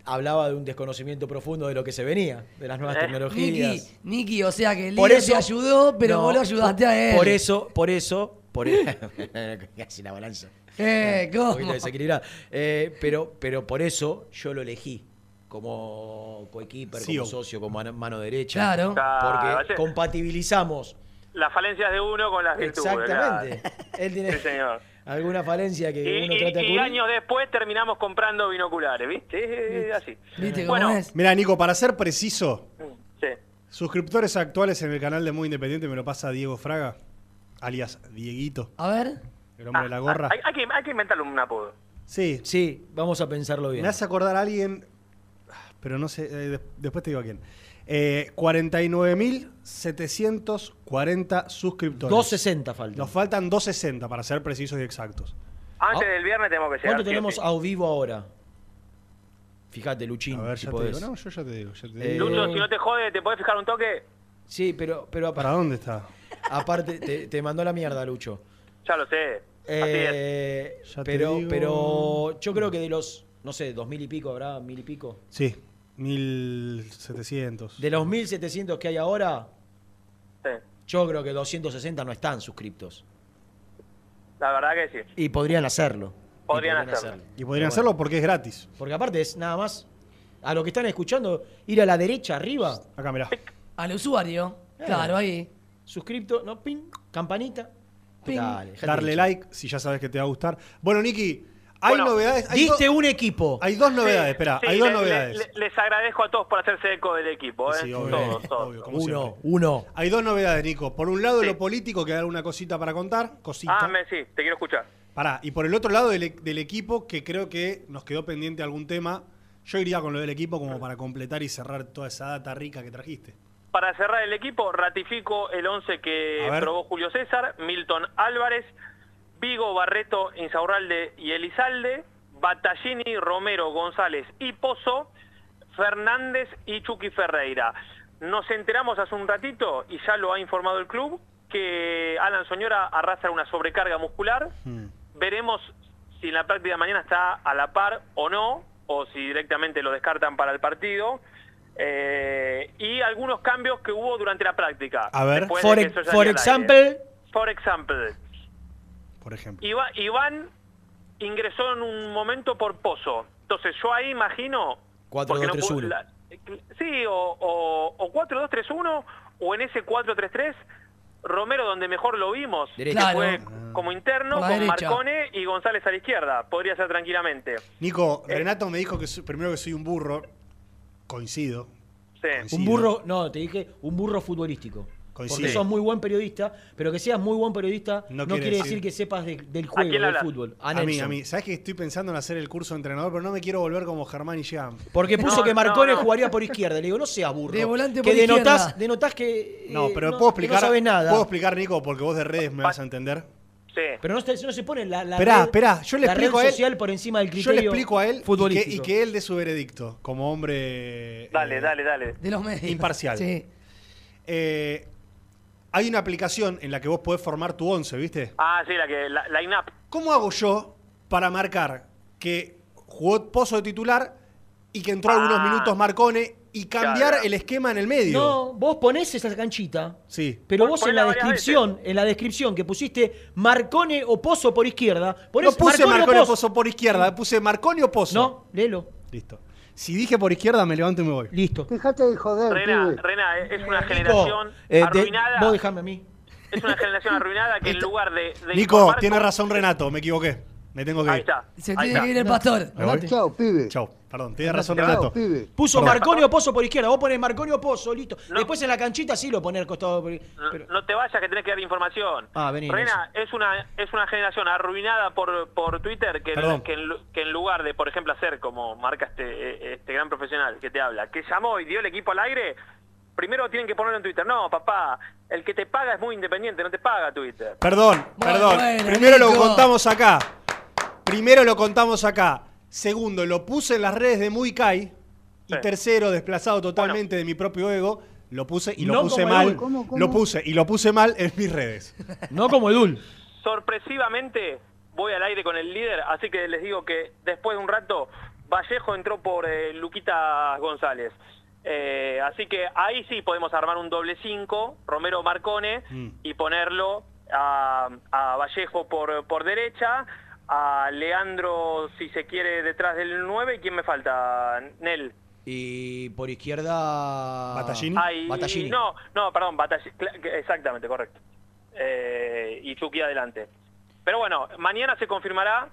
Hablaba de un desconocimiento profundo de lo que se venía, de las nuevas Eh, Niki, tecnologías. Niki, o sea que el Por líder eso- te ayudó, pero No, vos lo ayudaste a él. Por eso, por eso, por eso. Casi la balanza. Eh, Un ¿cómo? Eh, pero, pero por eso yo lo elegí como coequiper, Sí, como o- socio, como mano, derecha. Claro. Porque sí. compatibilizamos Las falencias de uno con las virtudes. Exactamente. Él tiene Sí, señor. Alguna falencia que Y, uno y- trata de y cubrir. años después terminamos comprando binoculares, ¿viste? Es Así. ¿Viste bueno, cómo es? Mira, Nico, para ser preciso, Sí. suscriptores actuales en el canal de Muy Independiente me lo pasa Diego Fraga, alias Dieguito. A ver. El hombre de la gorra. Hay, hay que, hay que inventarle un apodo. Sí. Sí, vamos a pensarlo bien. Me hace acordar a alguien, pero no sé, eh, de- después te digo a quién. Eh, 49.740 suscriptores. 260 faltan. Nos faltan 260 para ser precisos y exactos. Antes del viernes tenemos que llegar. ¿Cuánto tenemos a vivo ahora? Fíjate, Luchín. A ver, si ya te podés. digo. No, yo ya te digo. ya te Eh. Lucho, si no te jode, ¿te podés fijar un toque? Sí, pero, pero ¿Para dónde está? aparte te, te mandó la mierda, Lucho. Ya lo sé. Así es. Eh, te pero, digo. pero yo creo que de los, no sé, dos mil y pico, ¿habrá mil y pico? Sí, 1700. De los 1700 que hay ahora, Sí. yo creo que 260 no están suscriptos. La verdad que sí. Y podrían hacerlo. Y Podrían hacerlo. Y podrían hacerlo porque es gratis. Porque aparte es nada más, a lo que están escuchando, ir a la derecha arriba, Acá, mirá. Al usuario. Eh. Claro, ahí. suscripto, no, ping, campanita. Ping. Dale, Darle like si ya sabes que te va a gustar. Bueno, Niki, hay Bueno, novedades. Hay, Diste un equipo. hay dos novedades, espera, Sí, hay dos le- novedades. le- les agradezco a todos por hacerse eco del equipo, ¿eh? Sí, obvio, todos, todos. obvio, como Uno, siempre. uno. Hay dos novedades, Nico. Por un lado, Sí. lo político, que hay alguna cosita para contar. Cosita. Ah, me, sí, te quiero escuchar. Pará, y por el otro lado del, e- del equipo, que creo que nos quedó pendiente algún tema, yo iría con lo del equipo como para completar y cerrar toda esa data rica que trajiste. Para cerrar el equipo, ratifico el 11 que probó Julio César, Milton Álvarez, Vigo, Barreto, Insaurralde y Elizalde, Battaglini, Romero, González y Pozo, Fernández y Chucky Ferreira. Nos enteramos hace un ratito, y ya lo ha informado el club, que Alan Soñora arrastra una sobrecarga muscular. Veremos si en la práctica de mañana está a la par o no, o si directamente lo descartan para el partido. Eh, y algunos cambios que hubo durante la práctica. A ver. For, que ex- eso salga for example, For example, Por ejemplo. Iva- Iván ingresó en un momento por Pozo. Entonces yo ahí imagino... 4-2-3-1. porque no sí, o, o, o 4-2-3-1 o en ese 4-3-3 Romero donde mejor lo vimos, Derecha. que Claro. fue como interno con derecha. Marcone y González a la izquierda. Podría ser tranquilamente. Nico, Eh. Renato me dijo que soy- primero que soy un burro. Coincido. Sí. Coincido. un burro, no, te dije un burro futbolístico. Coincido. Porque sos muy buen periodista, pero que seas muy buen periodista No no, quiere decir- decir que sepas de- del juego, del fútbol. A, A mí, a mí. ¿Sabes que estoy pensando en hacer el curso de entrenador, pero no me quiero volver como Germán y Jean? Porque puso No, que Marcone no, no. jugaría por izquierda. Le digo, no seas burro. De volante que por denotás, izquierda. denotás que. No, eh, pero no- puedo que explicar. No sabes nada. Puedo explicar, Nico, porque vos de redes me vas a entender. Sí. Pero no, se- no se pone la, la Esperá, red, esperá, yo le la explico red a él- social por encima del Yo criterio le explico a él que, y que él dé su veredicto como hombre Dale, eh, dale, dale. De los medios. imparcial. Sí. Eh, hay una aplicación en la que vos podés formar tu 11, ¿viste? Ah, sí, la que la, line-up. ¿Cómo hago yo para marcar que jugó Pozo de titular y que entró algunos Ah. minutos Marcone y cambiar Claro. el esquema en el medio? No, vos ponés esa canchita. Sí. Pero vos en la descripción, en la descripción que pusiste Marcone o Pozo por izquierda, ponés No puse Marcone, Marcone o o Pozo por izquierda, puse Marcone o Pozo. No, léelo. Listo. Si dije por izquierda, me levanto y me voy. Listo. Dejate de joder, Rena, pibe. Rena, es una Nico, generación eh, de- arruinada. vos dejame a mí. Es una generación arruinada que en lugar de, de Nico, tiene razón Renato, me equivoqué. Me tengo que Ahí ir. está. Se Ahí tiene está. que ir el pastor. ¿Me voy? Chao, pibe. Chau, perdón, tiene razón Chao, Renato. pibe. Puso Perdón. Marcone o Pozo por izquierda. Vos ponés Marcone o Pozo, listo. No. Después en la canchita sí lo ponés al costado. por- No, pero- no te vayas que tenés que dar información. Ah, vení, Rena, es una es una generación arruinada por, por Twitter que, Perdón. que, en, lu- que en lugar de, por ejemplo, hacer como marca este, este gran profesional que te habla, que llamó y dio el equipo al aire, primero tienen que ponerlo en Twitter. No, papá, el que te paga es muy independiente, no te paga Twitter. Perdón, Bueno, perdón. bueno, Primero lo contamos acá. Primero lo contamos acá. Segundo, lo puse en las redes de Muy Kai. Y tercero, desplazado totalmente de mi propio ego, lo puse y lo No puse mal. ¿Cómo, cómo? Lo puse y lo puse mal en mis redes. No como Edul. Sorpresivamente voy al aire con el líder, así que les digo que después de un rato Vallejo entró por eh, Luquita González. Eh, así que ahí sí podemos armar un doble 5, Romero Marcone, Mm. y ponerlo a, a Vallejo por, por derecha, a Leandro, si se quiere, detrás del 9, ¿y quién me falta? Nel. Y por izquierda. Battaglini. Ahí- Battaglini. No, no, perdón, que- exactamente, correcto. Eh, y Chucky adelante. Pero bueno, mañana se confirmará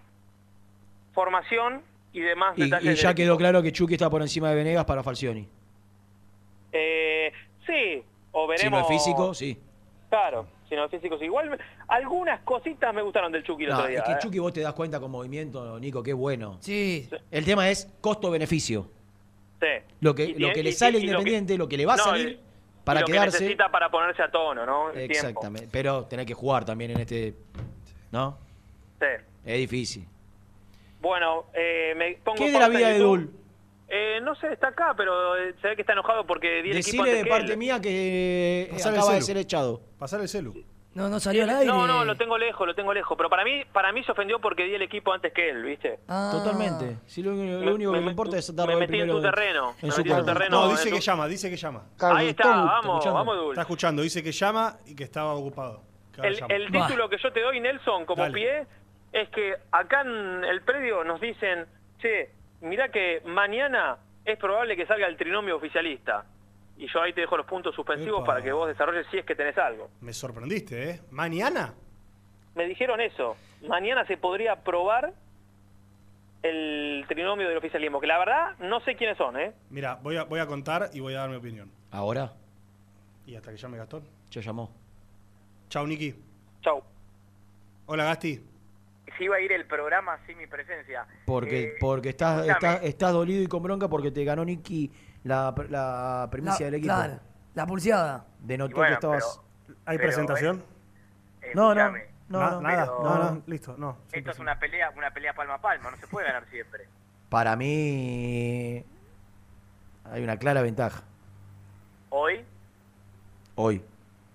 formación y demás Y, detalles. y ya quedó equipo. claro que Chucky está por encima de Venegas para Falcioni. Eh, sí, o Si veremos... no es físico, sí. Claro, si no es físico, sí. Igual algunas cositas me gustaron del Chucky el No, otro día. es que ¿eh? Chucky vos te das cuenta con movimiento, Nico, qué bueno. Sí. El tema es costo-beneficio. Sí. Lo que, Y lo que le y- sale lo que- Independiente, lo que le va a No, salir para y lo que quedarse. necesita para ponerse a tono, ¿no? El tiempo. Exactamente. Pero tenés que jugar también en este. ¿No? Sí. Es difícil. Bueno, eh, me pongo ¿Qué es de la vida de YouTube. Dul? Eh, no sé, está acá, pero eh, se ve que está enojado porque di el equipo antes de que parte él. mía que eh, Pasale el acaba de celu. ser echado. Pasar el celu. No, no salió al aire. No, no, lo tengo lejos, lo tengo lejos. Pero para mí, para mí se ofendió porque di el equipo antes que él, ¿viste? Ah. Totalmente. Si lo, lo Me- único que me- le importa es dar me el metí en primero tu terreno, En me su metí en tu cuerpo. terreno. No, dice en que tu- llama, dice que llama. Ahí está, vamos, escuchando? vamos, Dul. Está escuchando, dice que llama y que estaba ocupado. Que ahora El, llama. el título que yo te doy, Nelson, como Dale. pie, es que acá en el predio nos dicen, che, mirá que mañana es probable que salga el trinomio oficialista. Y yo ahí te dejo los puntos suspensivos Epa. para que vos desarrolles si es que tenés algo. Me sorprendiste, ¿eh? ¿Mañana? Me dijeron eso. Mañana se podría probar el trinomio del oficialismo, que la verdad no sé quiénes son, ¿eh? Mira, voy a, voy a contar y voy a dar mi opinión. Ahora, Y hasta que llame Gastón. ya llamó. Chau, Niki. Chau. Hola, Gasti. Si iba a ir el programa sin mi presencia. Porque, Eh, porque estás, estás, estás dolido y con bronca porque te ganó Nicky la, la primicia La- del equipo. claro, la pulseada. Denotó bueno, que estabas. ¿Hay Pero, presentación? eh, No, no, no, Na- no, nada, pero- no, no, listo, no. Esto es una pelea, una pelea palma a palma, no se puede ganar siempre. Para mí hay una clara ventaja Hoy, hoy,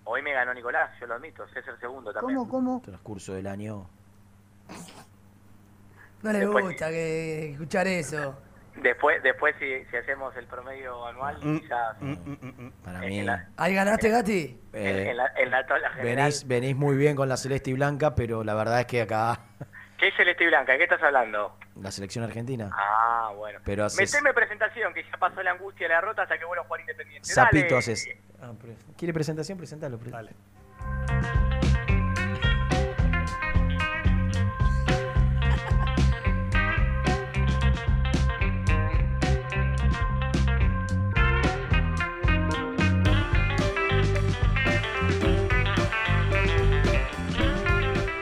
hoy me ganó Nicolás, yo lo admito, sé ser segundo también. cómo? transcurso del año. No le Después- gusta que escuchar eso. Después, después si, si hacemos el promedio anual, Mm, quizás Para en mí la- ¿Ahí ganaste, Gati? en, eh, en la, en la tabla general. venís, venís muy bien con la celeste y blanca, pero la verdad es que acá ¿Qué es Celeste y Blanca? ¿De qué estás hablando? la selección argentina. Ah, bueno. Pero haces- Meteme presentación, que ya pasó la angustia y la derrota hasta que vuelva a jugar Independiente. Zapito Dale. haces. Ah, ¿Quiere presentación? Presentalo. pre- Dale.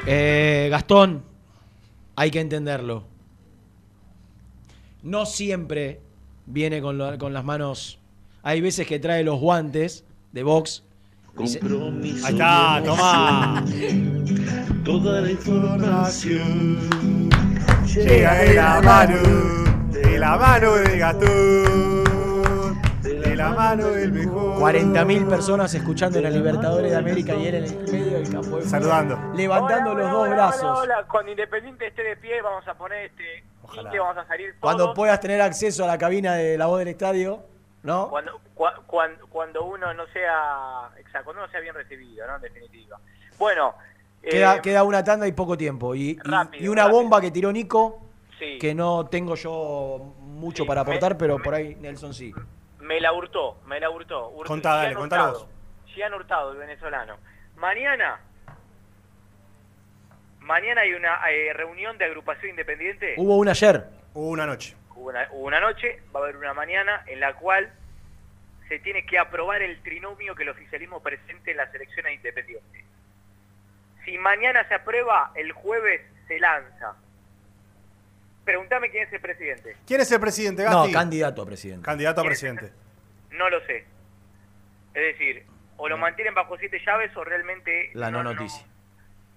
Eh, Gastón, hay que entenderlo. No siempre viene con, lo- con las manos. Hay veces que trae los guantes de box. se- Ahí está, toma. Toda la información Llega de la mano, de la mano de Gastón, la mano del mejor. 40.000 personas escuchando en la Libertadores de América y él en el medio del campo. de Saludando. Levantando Hola, los hola, dos hola, brazos. Hola, hola. Cuando Independiente esté de pie, vamos a poner este. Quique, vamos a salir todos. Cuando puedas tener acceso a la cabina de la voz del estadio, ¿no? Cuando, cua- cuan- cuando uno no sea. Exacto, cuando uno sea bien recibido, ¿no? En definitiva. Bueno. Queda, eh, queda una tanda y poco tiempo. Y, y- Rápido, y una rápido. bomba que tiró Nico, Sí. que no tengo yo mucho Sí, para me- aportar, pero por ahí Nelson sí. Me la hurtó, me la hurtó. Hurtó- Contá, dale, contalo Hurtado. Gian Hurtado, el venezolano. Mañana. Mañana hay una eh, reunión de agrupación independiente. Hubo una ayer. Hubo una noche. Hubo una, hubo una noche, va a haber una mañana en la cual se tiene que aprobar el trinomio que el oficialismo presente en la selección a independiente. Si mañana se aprueba, el jueves se lanza. Pregúntame quién es el presidente. ¿Quién es el presidente, No, Gasti? candidato a presidente. Candidato a presidente. No lo sé. Es decir, o lo mantienen bajo siete llaves o realmente La no noticia.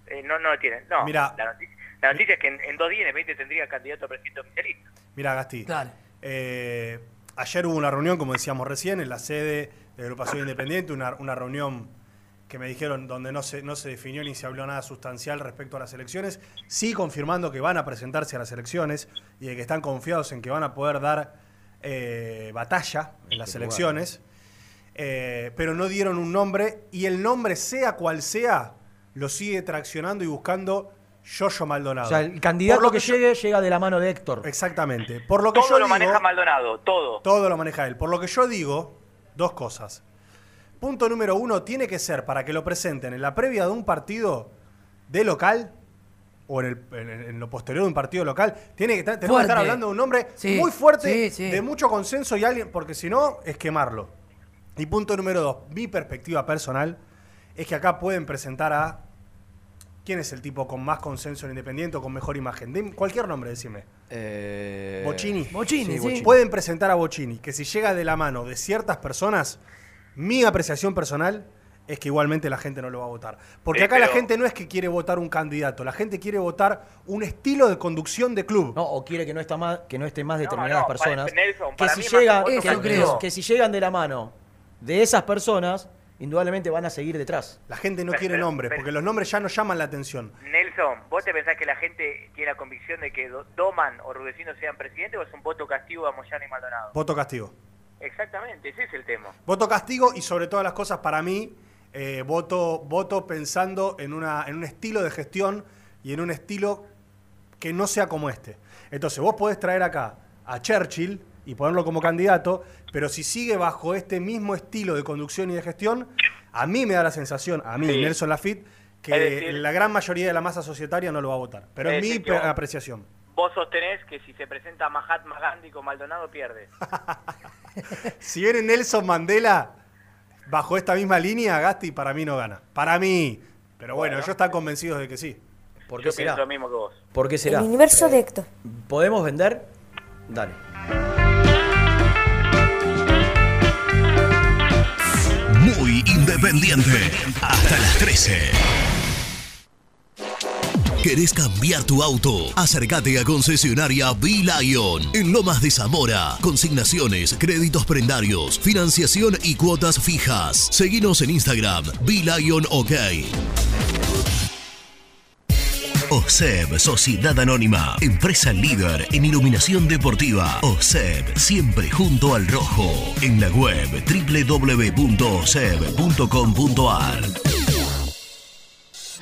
eh, no, no lo tienen. No, Mirá. la noticia, la noticia es que en, en dos días, en 20 tendría candidato a presidente oficialista. Mira, Gasti. Claro. Eh, ayer hubo una reunión, como decíamos recién, en la sede de Agrupación Independiente, una, una reunión que me dijeron donde no se, no se definió ni se habló nada sustancial respecto a las elecciones, sí confirmando que van a presentarse a las elecciones y de que están confiados en que van a poder dar eh, batalla en las elecciones, Eh, pero no dieron un nombre y el nombre, sea cual sea, lo sigue traccionando y buscando Yoyo Maldonado. O sea, el candidato lo que, llegue llega de la mano de Héctor. Exactamente. Por lo que Todo yo lo digo, maneja Maldonado, todo. todo lo maneja él. Por lo que yo digo, dos cosas. Punto número uno, tiene que ser para que lo presenten en la previa de un partido de local o en, el- en- en lo posterior de un partido local, tiene que estar, tenemos que estar hablando de un nombre Sí, muy fuerte, sí, sí. de mucho consenso y alguien, porque si no, es quemarlo. Y punto número dos, mi perspectiva personal es que acá pueden presentar a quién es el tipo con más consenso en Independiente o con mejor imagen. Dim- cualquier nombre, decime. Eh, Bocini. Pueden presentar a Bocini, que si llega de la mano de ciertas personas, mi apreciación personal es que igualmente la gente no lo va a votar. Porque Sí, acá la gente no es que quiere votar un candidato, la gente quiere votar un estilo de conducción de club. No, o quiere que no, está más, que no estén más determinadas no, personas. Nelson, que, para si mí más llegan, que, que si llegan de la mano de esas personas, indudablemente van a seguir detrás. La gente no Pero- quiere pero- nombres, pero- porque los nombres ya no llaman la atención. Nelson, ¿vos te pensás que la gente tiene la convicción de que Do- Doman o Rudecindo sean presidentes o es un voto castigo a Moyano y Maldonado? Voto castigo. Exactamente, ese es el tema. Voto castigo y sobre todas las cosas para mí, eh, voto, voto pensando en, una, en un estilo de gestión y en un estilo que no sea como este. Entonces vos podés traer acá a Churchill y ponerlo como candidato, pero si sigue bajo este mismo estilo de conducción y de gestión, a mí me da la sensación, a mí, Sí. Nelson Lafitte, que decir- la gran mayoría de la masa societaria no lo va a votar. Pero Es mi apreciación. Vos sostenés que si se presenta Mahatma Gandhi con Maldonado pierde. Si viene Nelson Mandela bajo esta misma línea, Gasti para mí no gana. Para mí. Pero bueno, Bueno. ellos están convencidos de que sí. ¿Por qué Yo será? lo mismo que vos. ¿Por qué será? El universo de Héctor. ¿Podemos vender? Dale. Muy independiente. Hasta las 13. ¿Querés cambiar tu auto? Acércate a concesionaria B-Lion en Lomas de Zamora. Consignaciones, créditos prendarios, financiación y cuotas fijas. Seguinos en Instagram, B-Lion OK. OSEB, Sociedad Anónima, empresa líder en iluminación deportiva. OSEB, siempre junto al rojo. En la web www.oseb.com.ar.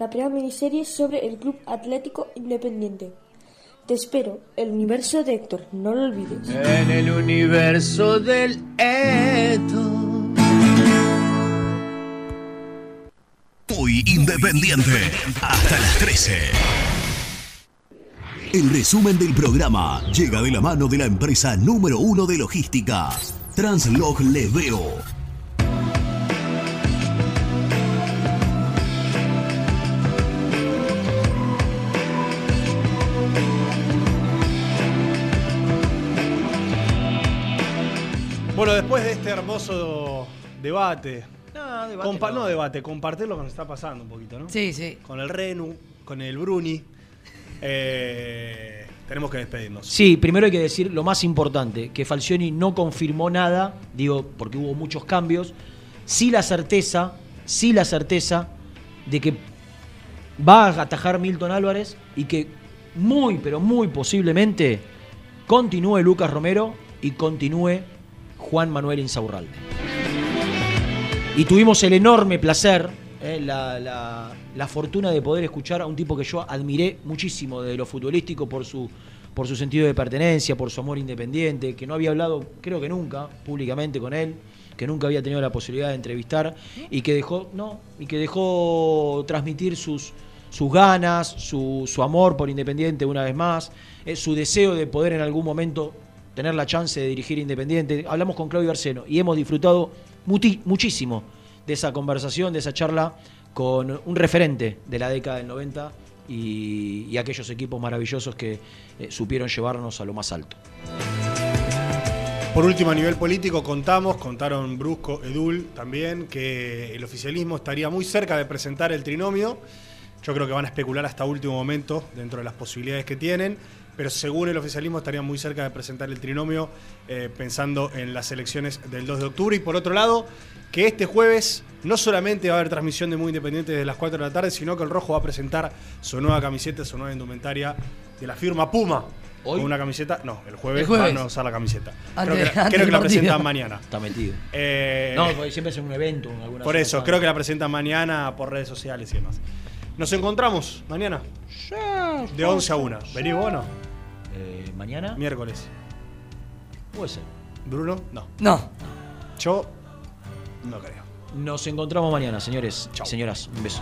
la primera miniserie sobre el Club Atlético Independiente. Te espero, el universo de Héctor, no lo olvides. En el universo del Eto. Muy independiente. Hasta las 13. El resumen del programa llega de la mano de la empresa número uno de logística, Translog Leveo. Este hermoso debate. No, debate compa- no. no debate, compartir lo que nos está pasando un poquito, ¿no? Sí, sí. Con el Renu, con el Bruni. Eh, tenemos que despedirnos. Sí, primero hay que decir lo más importante, que Falcioni no confirmó nada, digo, porque hubo muchos cambios. Sí la certeza, sí la certeza de que va a atajar Milton Álvarez y que muy, pero muy posiblemente continúe Lucas Romero y continúe Juan Manuel Insaurralde. Y tuvimos el enorme placer, eh, la, la- fortuna de poder escuchar a un tipo que yo admiré muchísimo de lo futbolístico por su, por su sentido de pertenencia, por su amor independiente, que no había hablado, creo que nunca, públicamente con él, que nunca había tenido la posibilidad de entrevistar y que dejó, no, y que dejó transmitir sus, sus ganas, su, su amor por Independiente una vez más, eh, su deseo de poder en algún momento tener la chance de dirigir Independiente. Hablamos con Claudio Arseno y hemos disfrutado muchísimo de esa conversación, de esa charla con un referente de la década del 90 y, y aquellos equipos maravillosos que eh, supieron llevarnos a lo más alto. Por último, a nivel político, contamos, contaron Brusco, Edul también, que el oficialismo estaría muy cerca de presentar el trinomio. Yo creo que van a especular hasta último momento dentro de las posibilidades que tienen, pero según el oficialismo estarían muy cerca de presentar el trinomio eh, pensando en las elecciones del 2 de octubre. Y por otro lado, que este jueves no solamente va a haber transmisión de Muy Independiente desde las 4 de la tarde, sino que el Rojo va a presentar su nueva camiseta, su nueva indumentaria de la firma Puma. ¿Hoy? Con una camiseta, no, el jueves, El jueves. van a usar la camiseta. Antes- creo que, la- creo que presentan mañana. Está metido. Eh, No, porque siempre es un evento. en alguna por eso, creo que la presentan mañana por redes sociales y demás. Nos encontramos mañana. De 11 a 1. ¿Venís vos o no? Eh, ¿Mañana? Miércoles. Puede ser. ¿Bruno? No. No. Yo no creo. Nos encontramos mañana, señores. Señoras, un beso.